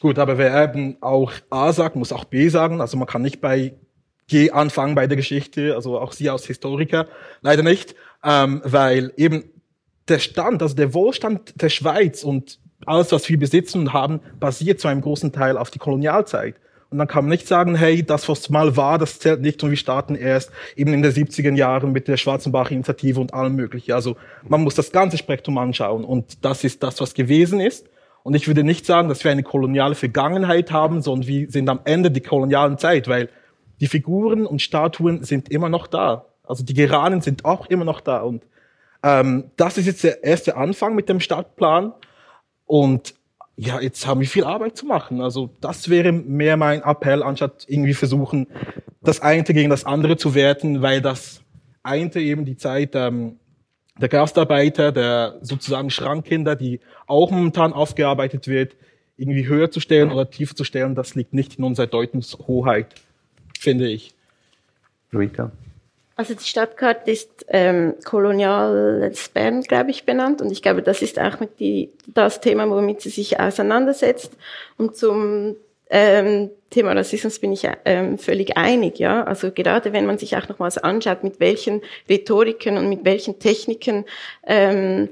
Gut, aber wer eben auch A sagt, muss auch B sagen. Also man kann nicht bei G anfangen bei der Geschichte, also auch Sie als Historiker leider nicht, ähm, weil eben der Stand, also der Wohlstand der Schweiz und alles, was wir besitzen und haben, basiert zu einem großen Teil auf die Kolonialzeit. Und dann kann man nicht sagen, hey, das, was mal war, das zählt nicht und wir starten erst eben in den 70er Jahren mit der Schwarzenbach-Initiative und allem Möglichen. Also man muss das ganze Spektrum anschauen und das ist das, was gewesen ist. Und ich würde nicht sagen, dass wir eine koloniale Vergangenheit haben, sondern wir sind am Ende der kolonialen Zeit, weil die Figuren und Statuen sind immer noch da. Also die Geranen sind auch immer noch da. Und ähm, das ist jetzt der erste Anfang mit dem Stadtplan. Und ja, jetzt haben wir viel Arbeit zu machen. Also das wäre mehr mein Appell, anstatt irgendwie versuchen, das eine gegen das andere zu werten, weil das eine eben die Zeit ähm, der Gastarbeiter, der sozusagen Schrankkinder, die auch momentan aufgearbeitet wird, irgendwie höher zu stellen oder tiefer zu stellen, das liegt nicht in unserer Deutungshoheit finde ich. Rita? Also die Stadtkarte ist ähm, koloniales Bern, glaube ich, benannt. Und ich glaube, das ist auch mit die, das Thema, womit sie sich auseinandersetzt. Und zum ähm, Thema Rassismus bin ich ähm, völlig einig, ja. Also gerade wenn man sich auch nochmals anschaut, mit welchen Rhetoriken und mit welchen Techniken ähm,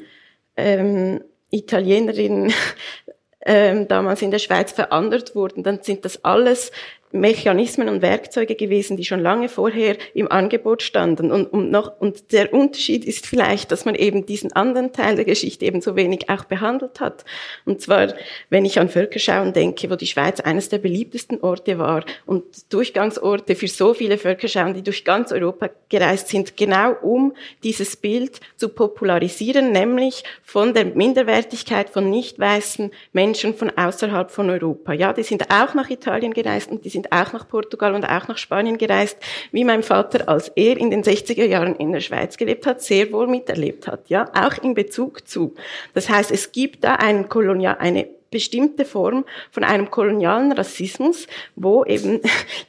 ähm, Italienerinnen ähm, damals in der Schweiz verändert wurden, dann sind das alles Mechanismen und Werkzeuge gewesen, die schon lange vorher im Angebot standen. Und, und, noch, und der Unterschied ist vielleicht, dass man eben diesen anderen Teil der Geschichte eben so wenig auch behandelt hat. Und zwar, wenn ich an Völkerschauen denke, wo die Schweiz eines der beliebtesten Orte war und Durchgangsorte für so viele Völkerschauen, die durch ganz Europa gereist sind, genau um dieses Bild zu popularisieren, nämlich von der Minderwertigkeit von nicht weißen Menschen von außerhalb von Europa. Ja, die sind auch nach Italien gereist und die sind sind auch nach Portugal und auch nach Spanien gereist, wie mein Vater, als er in den 60er Jahren in der Schweiz gelebt hat, sehr wohl miterlebt hat, ja, auch in Bezug zu. Das heißt, es gibt da einen Kolonial, eine bestimmte Form von einem kolonialen Rassismus, wo eben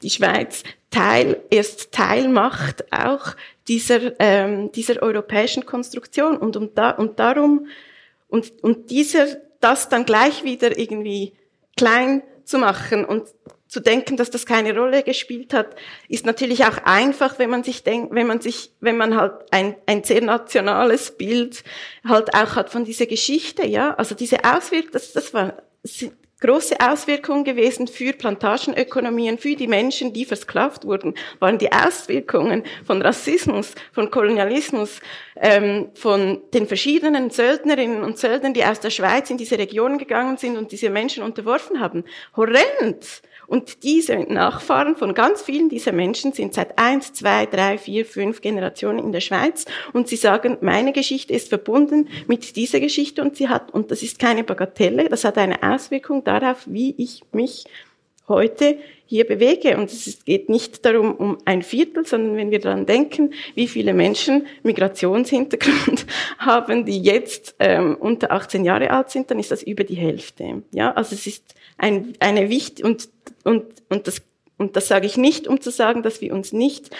die Schweiz Teil, erst Teil macht auch dieser, ähm, dieser europäischen Konstruktion und, um da, und darum, und, und dieser, das dann gleich wieder irgendwie klein zu machen und zu denken, dass das keine Rolle gespielt hat, ist natürlich auch einfach, wenn man sich denkt, wenn man sich, wenn man halt ein, ein sehr nationales Bild halt auch hat von dieser Geschichte, ja. Also diese Auswirkungen, das, das war große Auswirkungen gewesen für Plantagenökonomien, für die Menschen, die versklavt wurden, waren die Auswirkungen von Rassismus, von Kolonialismus, ähm, von den verschiedenen Söldnerinnen und Söldnern, die aus der Schweiz in diese Regionen gegangen sind und diese Menschen unterworfen haben, horrend. Und diese Nachfahren von ganz vielen dieser Menschen sind seit eins, zwei, drei, vier, fünf Generationen in der Schweiz. Und sie sagen, meine Geschichte ist verbunden mit dieser Geschichte. Und sie hat, und das ist keine Bagatelle, das hat eine Auswirkung darauf, wie ich mich heute hier bewege. Und es geht nicht darum, um ein Viertel, sondern wenn wir daran denken, wie viele Menschen Migrationshintergrund haben, die jetzt ähm, unter 18 Jahre alt sind, dann ist das über die Hälfte. Ja, also es ist ein, eine wichtig und und und das und das sage ich nicht, um zu sagen, dass wir uns nicht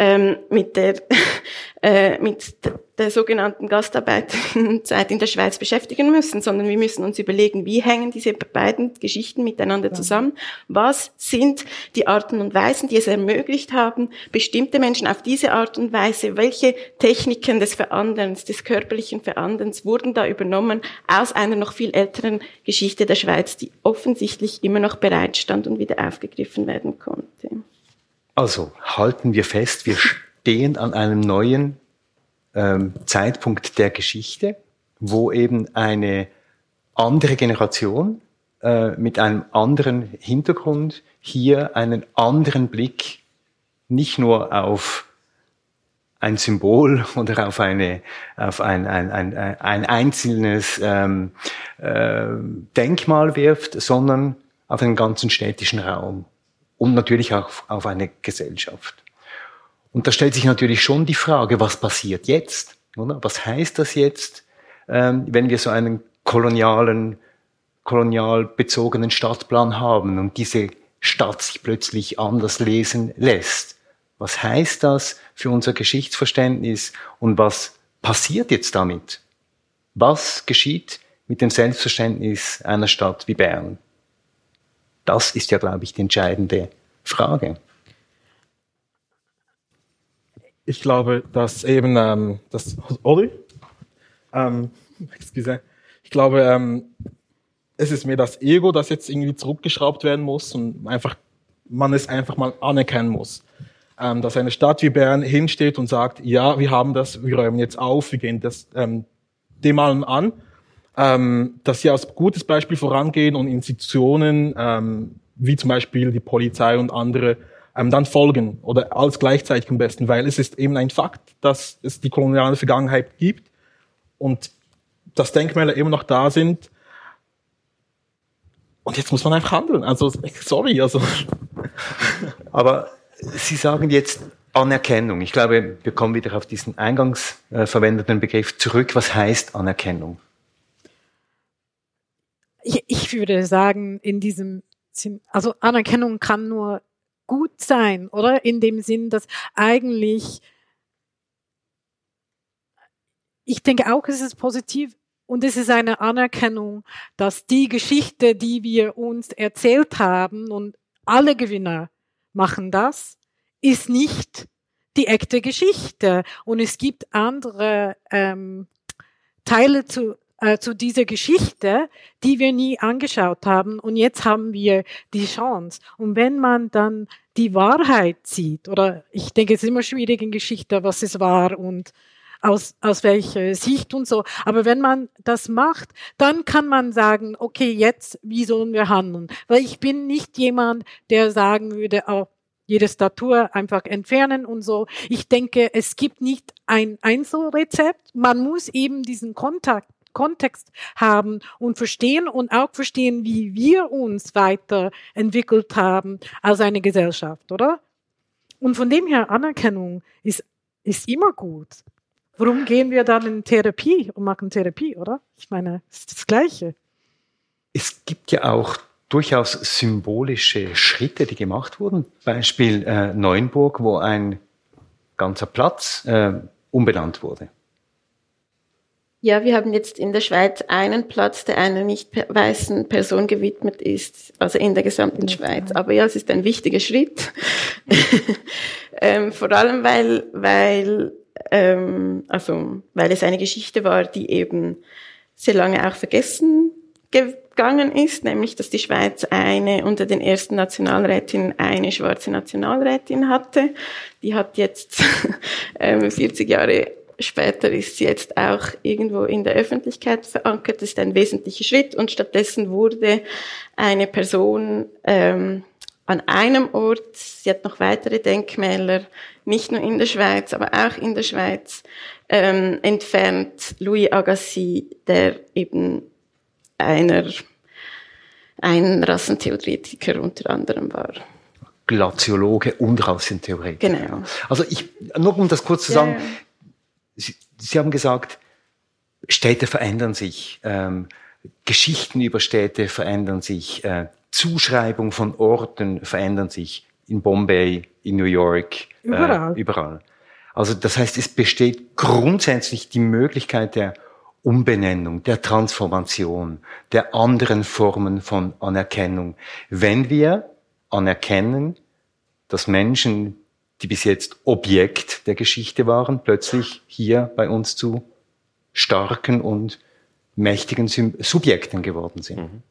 ähm, mit der äh, mit der sogenannten Gastarbeiterzeit in der Schweiz beschäftigen müssen, sondern wir müssen uns überlegen, wie hängen diese beiden Geschichten miteinander zusammen? Was sind die Arten und Weisen, die es ermöglicht haben, bestimmte Menschen auf diese Art und Weise, welche Techniken des Veranderns, des körperlichen Veranderns wurden da übernommen aus einer noch viel älteren Geschichte der Schweiz, die offensichtlich immer noch bereitstand und wieder aufgegriffen werden konnte. Also halten wir fest, wir stehen an einem neuen ähm, Zeitpunkt der Geschichte, wo eben eine andere Generation äh, mit einem anderen Hintergrund hier einen anderen Blick nicht nur auf ein Symbol oder auf eine auf ein ein, ein, ein einzelnes ähm, äh, Denkmal wirft, sondern auf einen ganzen städtischen Raum und natürlich auch auf eine Gesellschaft. Und da stellt sich natürlich schon die Frage, was passiert jetzt? Oder? Was heißt das jetzt, ähm, wenn wir so einen kolonialen, kolonial bezogenen Stadtplan haben und diese Stadt sich plötzlich anders lesen lässt? Was heißt das für unser Geschichtsverständnis und was passiert jetzt damit? Was geschieht mit dem Selbstverständnis einer Stadt wie Bern? Das ist ja, glaube ich, die entscheidende Frage. Ich glaube, dass eben ähm, das Olli, ähm, excuse, ich glaube, ähm, es ist mehr das Ego, das jetzt irgendwie zurückgeschraubt werden muss und einfach man es einfach mal anerkennen muss. Ähm, dass eine Stadt wie Bern hinsteht und sagt, ja, wir haben das, wir räumen jetzt auf, wir gehen das ähm, dem allen an, ähm, dass sie als gutes Beispiel vorangehen und Institutionen ähm, wie zum Beispiel die Polizei und andere ähm, dann folgen oder alles gleichzeitig am besten, weil es ist eben ein Fakt, dass es die koloniale Vergangenheit gibt und dass Denkmäler immer noch da sind. Und jetzt muss man einfach handeln. Also, sorry, also. Aber Sie sagen jetzt Anerkennung. Ich glaube, wir kommen wieder auf diesen eingangs äh, verwendeten Begriff zurück. Was heißt Anerkennung? Ich, ich würde sagen, in diesem Sinn, also Anerkennung kann nur gut sein, oder? In dem Sinn, dass eigentlich, ich denke auch, es ist positiv, und es ist eine Anerkennung, dass die Geschichte, die wir uns erzählt haben, und alle Gewinner machen das, ist nicht die echte Geschichte. Und es gibt andere ähm, Teile zu, äh, zu dieser Geschichte, die wir nie angeschaut haben. Und jetzt haben wir die Chance. Und wenn man dann die Wahrheit sieht, oder ich denke, es ist immer schwierig in Geschichte, was es war und aus, aus welcher Sicht und so. Aber wenn man das macht, dann kann man sagen, okay, jetzt, wie sollen wir handeln? Weil ich bin nicht jemand, der sagen würde, oh, jede Statur einfach entfernen und so. Ich denke, es gibt nicht ein Einzelrezept. Man muss eben diesen Kontakt Kontext haben und verstehen und auch verstehen, wie wir uns weiterentwickelt haben als eine Gesellschaft, oder? Und von dem her Anerkennung ist, ist immer gut. Warum gehen wir dann in Therapie und machen Therapie, oder? Ich meine, es ist das Gleiche. Es gibt ja auch durchaus symbolische Schritte, die gemacht wurden. Beispiel äh, Neuenburg, wo ein ganzer Platz äh, umbenannt wurde. Ja, wir haben jetzt in der Schweiz einen Platz, der einer nicht weißen Person gewidmet ist, also in der gesamten Schweiz. Aber ja, es ist ein wichtiger Schritt. ähm, vor allem, weil, weil ähm, also weil es eine Geschichte war, die eben sehr lange auch vergessen gegangen ist, nämlich dass die Schweiz eine unter den ersten Nationalrätinnen eine schwarze Nationalrätin hatte. Die hat jetzt ähm, 40 Jahre später ist sie jetzt auch irgendwo in der Öffentlichkeit verankert. Das ist ein wesentlicher Schritt und stattdessen wurde eine Person ähm, an einem Ort, sie hat noch weitere Denkmäler, nicht nur in der Schweiz, aber auch in der Schweiz, ähm, entfernt Louis Agassi, der eben einer, ein Rassentheoretiker unter anderem war. Glaziologe und Rassentheoretiker. Genau. Also ich, nur um das kurz zu sagen, ja. Sie, Sie, haben gesagt, Städte verändern sich, ähm, Geschichten über Städte verändern sich, äh, Zuschreibung von Orten verändern sich in Bombay, in New York, überall. Äh, überall. Also das heißt, es besteht grundsätzlich die Möglichkeit der Umbenennung, der Transformation, der anderen Formen von Anerkennung, wenn wir anerkennen, dass Menschen, die bis jetzt Objekt der Geschichte waren, plötzlich hier bei uns zu starken und mächtigen Subjekten geworden sind. Mhm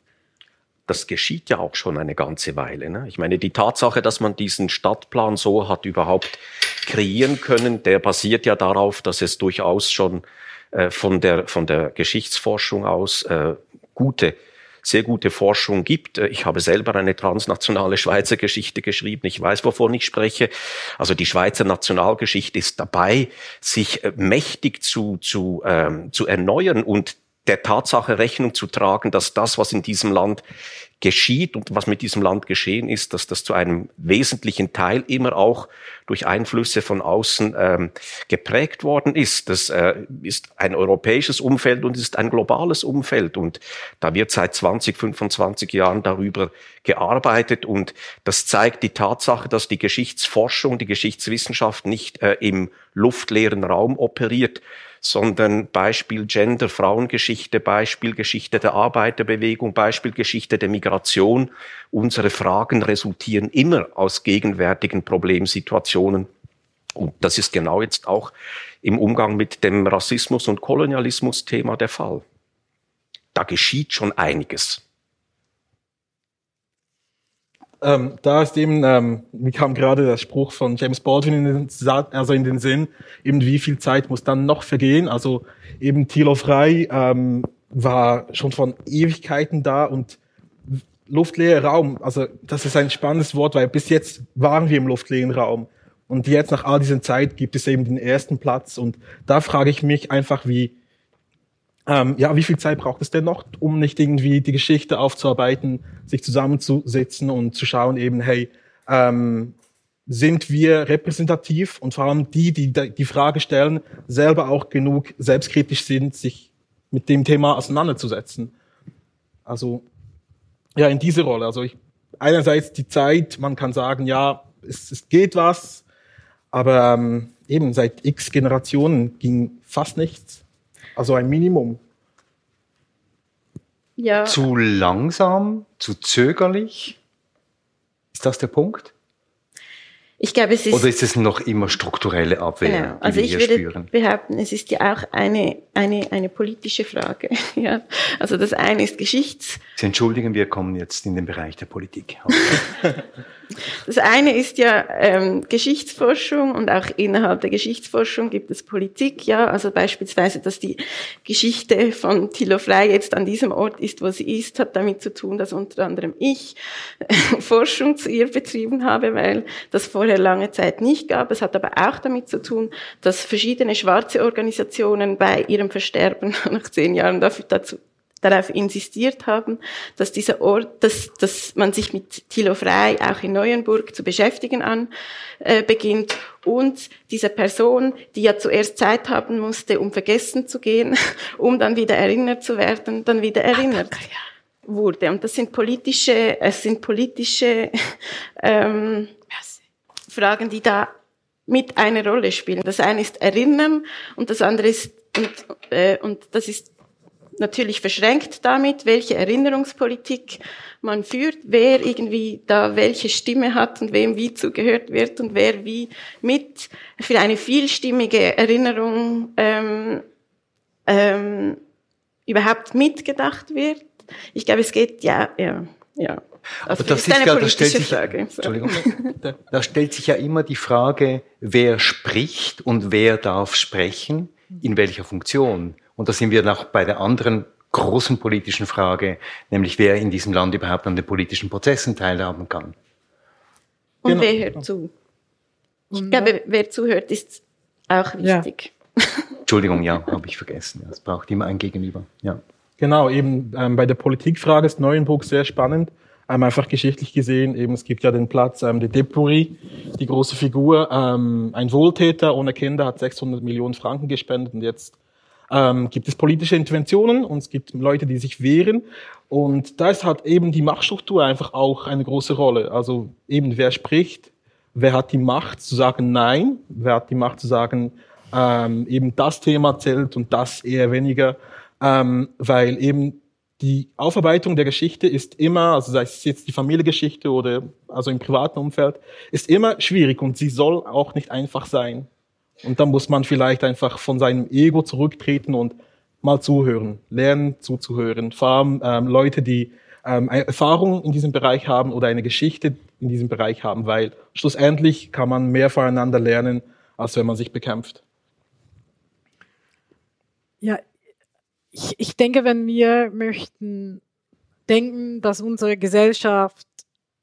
das geschieht ja auch schon eine ganze Weile. Ne? Ich meine, die Tatsache, dass man diesen Stadtplan so hat überhaupt kreieren können, der basiert ja darauf, dass es durchaus schon äh, von, der, von der Geschichtsforschung aus äh, gute sehr gute Forschung gibt. Ich habe selber eine transnationale Schweizer Geschichte geschrieben. Ich weiß, wovon ich spreche. Also die Schweizer Nationalgeschichte ist dabei, sich äh, mächtig zu, zu, ähm, zu erneuern und der Tatsache Rechnung zu tragen, dass das, was in diesem Land geschieht und was mit diesem Land geschehen ist, dass das zu einem wesentlichen Teil immer auch durch Einflüsse von außen ähm, geprägt worden ist. Das äh, ist ein europäisches Umfeld und ist ein globales Umfeld und da wird seit 20, 25 Jahren darüber gearbeitet und das zeigt die Tatsache, dass die Geschichtsforschung, die Geschichtswissenschaft nicht äh, im luftleeren Raum operiert, sondern Beispiel Gender, Frauengeschichte, Beispiel Geschichte der Arbeiterbewegung, Beispiel Geschichte der Migration. Unsere Fragen resultieren immer aus gegenwärtigen Problemsituationen. Und das ist genau jetzt auch im Umgang mit dem Rassismus- und Kolonialismus-Thema der Fall. Da geschieht schon einiges. Ähm, da ist eben, ähm, mir kam gerade der Spruch von James Baldwin in den, also in den Sinn, eben wie viel Zeit muss dann noch vergehen. Also eben Thilo Frei ähm, war schon von Ewigkeiten da und luftleerer Raum, also das ist ein spannendes Wort, weil bis jetzt waren wir im luftleeren Raum. Und jetzt nach all dieser Zeit gibt es eben den ersten Platz. Und da frage ich mich einfach, wie, ähm, ja, wie viel Zeit braucht es denn noch, um nicht irgendwie die Geschichte aufzuarbeiten, sich zusammenzusetzen und zu schauen eben, hey, ähm, sind wir repräsentativ und vor allem die, die die Frage stellen, selber auch genug selbstkritisch sind, sich mit dem Thema auseinanderzusetzen. Also ja, in diese Rolle. Also ich, einerseits die Zeit, man kann sagen, ja, es, es geht was, aber ähm, eben seit x Generationen ging fast nichts. Also ein Minimum. Ja, Zu langsam, zu zögerlich? Ist das der Punkt? ich glaube, es ist. Oder ist es noch immer strukturelle Abwehr, Genau. die Also wir ich hier würde spüren? behaupten, es ist ja auch eine, eine, eine politische Frage. ja. Also das eine ist Geschichts, Sie entschuldigen, wir kommen jetzt in den Bereich der Politik. das eine ist ja ähm, Geschichtsforschung und auch innerhalb der Geschichtsforschung gibt es Politik, ja. Also beispielsweise, dass die Geschichte von Thilo Frey jetzt an diesem Ort ist, wo sie ist, hat damit zu tun, dass unter anderem ich Forschung zu ihr betrieben habe, weil das vorher lange Zeit nicht gab. Es hat aber auch damit zu tun, dass verschiedene schwarze Organisationen bei ihrem Versterben nach zehn Jahren dafür, dazu, darauf insistiert haben, dass dieser Ort, dass, dass man sich mit Thilo Frey auch in Neuenburg zu beschäftigen an äh, beginnt und diese Person, die ja zuerst Zeit haben musste, um vergessen zu gehen, um dann wieder erinnert zu werden, dann wieder erinnert wurde. Und das sind politische, es sind politische ähm, Fragen, die da mit eine Rolle spielen. Das eine ist Erinnern und das andere ist und, äh, und das ist natürlich verschränkt damit, welche Erinnerungspolitik man führt, wer irgendwie da welche Stimme hat und wem wie zugehört wird und wer wie mit für eine vielstimmige Erinnerung ähm, ähm, überhaupt mitgedacht wird. Ich glaube, es geht ja, ja, ja. Also Aber das ist eine ja, da stellt sich. So. Entschuldigung, da stellt sich ja immer die Frage, wer spricht und wer darf sprechen, in welcher Funktion. Und da sind wir noch bei der anderen großen politischen Frage, nämlich wer in diesem Land überhaupt an den politischen Prozessen teilhaben kann. Und Genau. wer hört zu? Ich glaube, wer zuhört, ist auch Ja. wichtig. Entschuldigung, ja, habe ich vergessen. Es braucht immer ein Gegenüber. Ja. Genau, eben ähm, bei der Politikfrage ist Neuenburg sehr spannend. Ähm, einfach geschichtlich gesehen, eben es gibt ja den Platz ähm, der Depury, die große Figur, ähm, ein Wohltäter ohne Kinder hat 600 Millionen Franken gespendet und jetzt ähm, gibt es politische Interventionen und es gibt Leute, die sich wehren und da ist halt eben die Machtstruktur einfach auch eine große Rolle. Also eben wer spricht, wer hat die Macht zu sagen Nein, wer hat die Macht zu sagen, ähm, eben das Thema zählt und das eher weniger, ähm, weil eben die Aufarbeitung der Geschichte ist immer, also sei es jetzt die Familiengeschichte oder also im privaten Umfeld, ist immer schwierig und sie soll auch nicht einfach sein. Und da muss man vielleicht einfach von seinem Ego zurücktreten und mal zuhören, lernen zuzuhören, vor allem ähm, Leute, die ähm, eine Erfahrung in diesem Bereich haben oder eine Geschichte in diesem Bereich haben, weil schlussendlich kann man mehr voneinander lernen, als wenn man sich bekämpft. Ja, ich, ich denke, wenn wir möchten denken, dass unsere Gesellschaft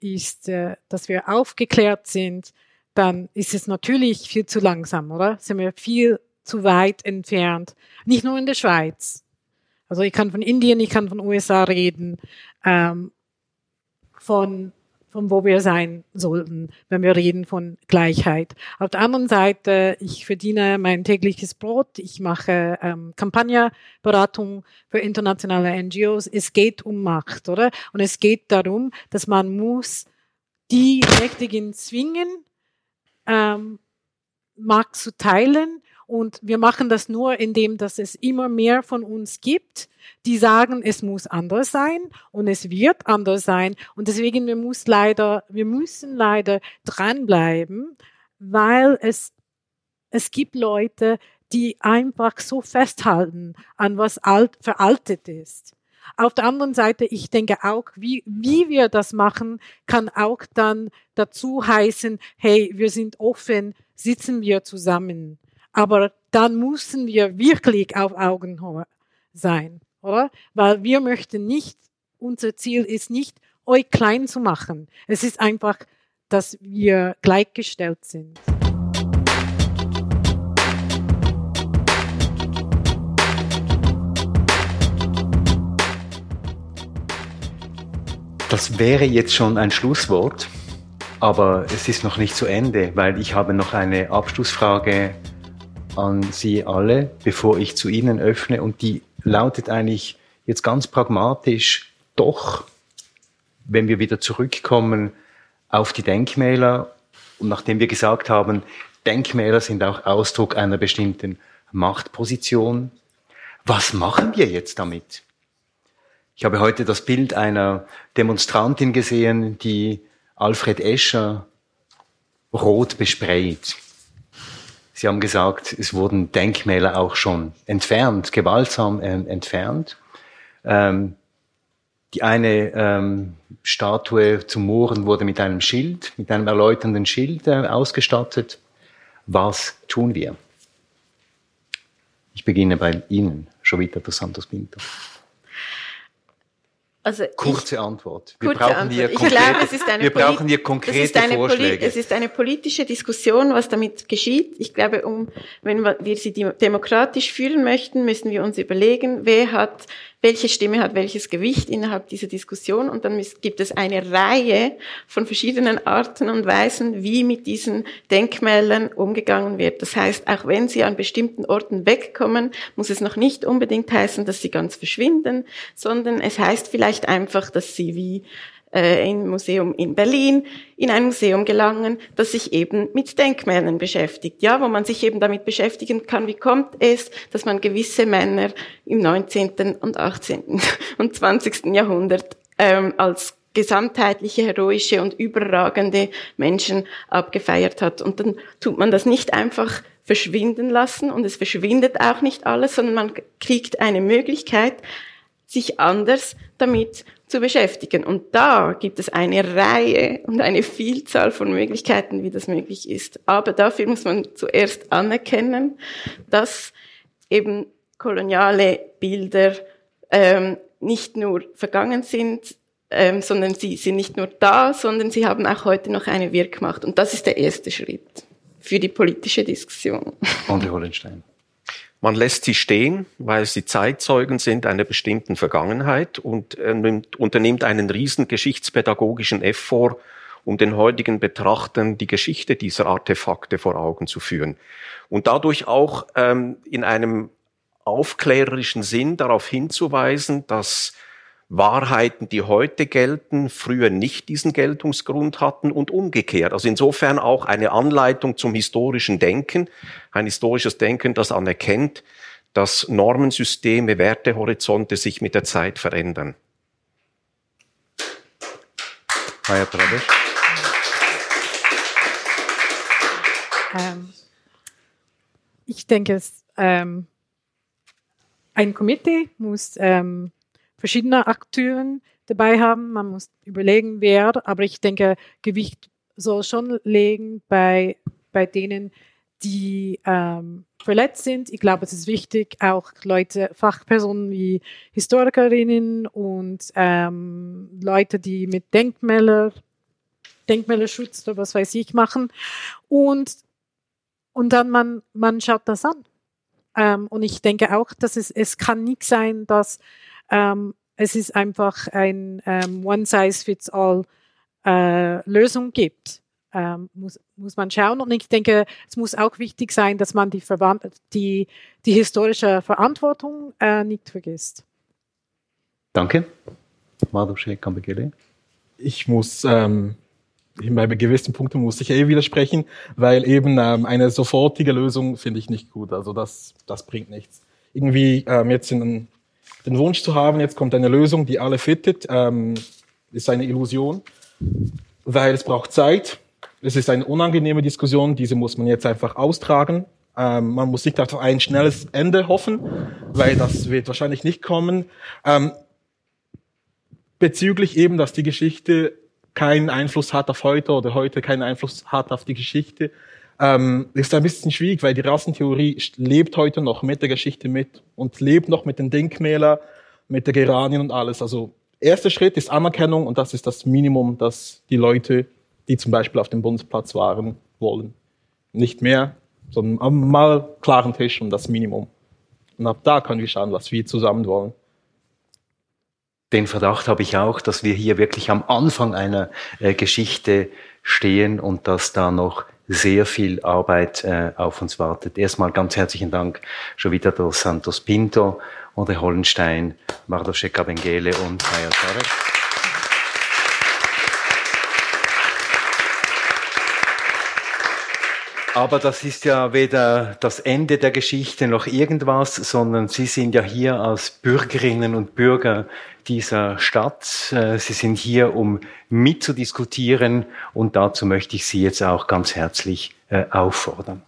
ist, äh, dass wir aufgeklärt sind, dann ist es natürlich viel zu langsam, oder? Sind wir viel zu weit entfernt. Nicht nur in der Schweiz. Also ich kann von Indien, ich kann von USA reden, ähm, von, von wo wir sein sollten, wenn wir reden von Gleichheit. Auf der anderen Seite, ich verdiene mein tägliches Brot, ich mache ähm, Kampagnenberatung für internationale NGOs. Es geht um Macht, oder? Und es geht darum, dass man muss die Mächtigen zwingen, ähm, Macht zu teilen. Und wir machen das nur, indem dass es immer mehr von uns gibt, die sagen, es muss anders sein und es wird anders sein. Und deswegen wir muss leider, wir müssen leider dranbleiben, weil es es gibt Leute, die einfach so festhalten an was alt, veraltet ist. Auf der anderen Seite, ich denke auch, wie, wie wir das machen, kann auch dann dazu heißen, hey, wir sind offen, sitzen wir zusammen. Aber dann müssen wir wirklich auf Augenhöhe sein, oder? Weil wir möchten nicht, unser Ziel ist nicht, euch klein zu machen. Es ist einfach, dass wir gleichgestellt sind. Das wäre jetzt schon ein Schlusswort, aber es ist noch nicht zu Ende, weil ich habe noch eine Abschlussfrage an Sie alle, bevor ich zu Ihnen öffne und die lautet eigentlich jetzt ganz pragmatisch, doch, wenn wir wieder zurückkommen auf die Denkmäler und nachdem wir gesagt haben, Denkmäler sind auch Ausdruck einer bestimmten Machtposition, was machen wir jetzt damit? Ich habe heute das Bild einer Demonstrantin gesehen, die Alfred Escher rot besprayt. Sie haben gesagt, es wurden Denkmäler auch schon entfernt, gewaltsam äh, entfernt. Ähm, die eine ähm, Statue zum Mohren wurde mit einem Schild, mit einem erläuternden Schild äh, ausgestattet. Was tun wir? Ich beginne bei Ihnen, Jovita dos Santos Pinto. Also kurze ich, Antwort. Wir kurze brauchen Antwort. hier konkrete, glaube, es ist eine wir brauchen hier es konkrete ist eine Poli- Vorschläge. Es ist eine politische Diskussion, was damit geschieht. Ich glaube, um, wenn wir sie dem- demokratisch führen möchten, müssen wir uns überlegen, wer hat, welche Stimme hat welches Gewicht innerhalb dieser Diskussion. Und dann gibt es eine Reihe von verschiedenen Arten und Weisen, wie mit diesen Denkmälern umgegangen wird. Das heißt, auch wenn sie an bestimmten Orten wegkommen, muss es noch nicht unbedingt heißen, dass sie ganz verschwinden, sondern es heißt vielleicht einfach, dass sie wie äh, im Museum in Berlin in ein Museum gelangen, das sich eben mit Denkmälern beschäftigt. Ja, wo man sich eben damit beschäftigen kann, wie kommt es, dass man gewisse Männer im 19. und 18. und 20. Jahrhundert ähm, als gesamtheitliche, heroische und überragende Menschen abgefeiert hat. Und dann tut man das nicht einfach verschwinden lassen und es verschwindet auch nicht alles, sondern man kriegt eine Möglichkeit, sich anders damit zu beschäftigen. Und da gibt es eine Reihe und eine Vielzahl von Möglichkeiten, wie das möglich ist. Aber dafür muss man zuerst anerkennen, dass eben koloniale Bilder ähm, nicht nur vergangen sind, ähm, sondern sie sind nicht nur da, sondern sie haben auch heute noch eine Wirkmacht. Und das ist der erste Schritt für die politische Diskussion. André Hollenstein. Man lässt sie stehen, weil sie Zeitzeugen sind einer bestimmten Vergangenheit und äh, nimmt, unternimmt einen riesen geschichtspädagogischen Effort, um den heutigen Betrachtern die Geschichte dieser Artefakte vor Augen zu führen. Und dadurch auch ähm, in einem aufklärerischen Sinn darauf hinzuweisen, dass Wahrheiten, die heute gelten, früher nicht diesen Geltungsgrund hatten und umgekehrt. Also insofern auch eine Anleitung zum historischen Denken, ein historisches Denken, das anerkennt, dass Normensysteme, Wertehorizonte sich mit der Zeit verändern. Pradesh. Ähm, ich denke, es, ähm, ein Komitee muss ähm, verschiedene Akteuren dabei haben. Man muss überlegen, wer, aber ich denke, Gewicht soll schon legen bei, bei denen, die ähm, verletzt sind. Ich glaube, es ist wichtig, auch Leute, Fachpersonen wie Historikerinnen und ähm, Leute, die mit Denkmäler, Denkmälerschutz oder was weiß ich machen. Und, und dann man, man schaut das an. Ähm, und ich denke auch, dass es, es kann nicht sein, dass ähm, es ist einfach ein ähm, One-Size-Fits-All äh, Lösung gibt. Ähm, muss, muss man schauen. Und ich denke, es muss auch wichtig sein, dass man die, Verwand die, die historische Verantwortung äh, nicht vergisst. Danke. Madhushe Kambegele. ich muss ähm, bei gewissen Punkten muss ich eh widersprechen, weil eben ähm, eine sofortige Lösung finde ich nicht gut. Also das, das bringt nichts. Irgendwie ähm, jetzt in, den Wunsch zu haben, jetzt kommt eine Lösung, die alle fittet, ähm, ist eine Illusion, weil es braucht Zeit. Es ist eine unangenehme Diskussion, diese muss man jetzt einfach austragen. Ähm, man muss nicht auf ein schnelles Ende hoffen, weil das wird wahrscheinlich nicht kommen. Ähm, bezüglich eben, dass die Geschichte keinen Einfluss hat auf heute oder heute keinen Einfluss hat auf die Geschichte, ähm, ist ein bisschen schwierig, weil die Rassentheorie lebt heute noch mit der Geschichte mit und lebt noch mit den Denkmälern, mit der Geranien und alles. Also erster Schritt ist Anerkennung und das ist das Minimum, das die Leute, die zum Beispiel auf dem Bundesplatz waren, wollen. Nicht mehr, sondern mal klaren Tisch und das Minimum. Und ab da können wir schauen, was wir zusammen wollen. Den Verdacht habe ich auch, dass wir hier wirklich am Anfang einer äh, Geschichte stehen und dass da noch sehr viel Arbeit äh, auf uns wartet. Erstmal ganz herzlichen Dank, Jovita dos Santos Pinto, Andre Hollenstein, Mardoche Kabengele und Kaya Tarek. Aber das ist ja weder das Ende der Geschichte noch irgendwas, sondern Sie sind ja hier als Bürgerinnen und Bürger dieser Stadt. Äh, Sie sind hier, um mitzudiskutieren und dazu möchte ich Sie jetzt auch ganz herzlich äh, auffordern.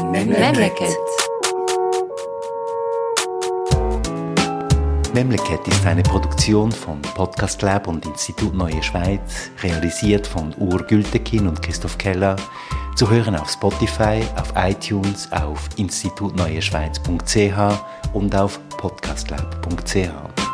Memleket. Memleket ist eine Produktion von Podcast Lab und Institut Neue Schweiz, realisiert von Ur Gültekin und Christoph Keller, zu hören auf Spotify, auf iTunes, auf institutneueschweiz.ch und auf podcastlab.ch.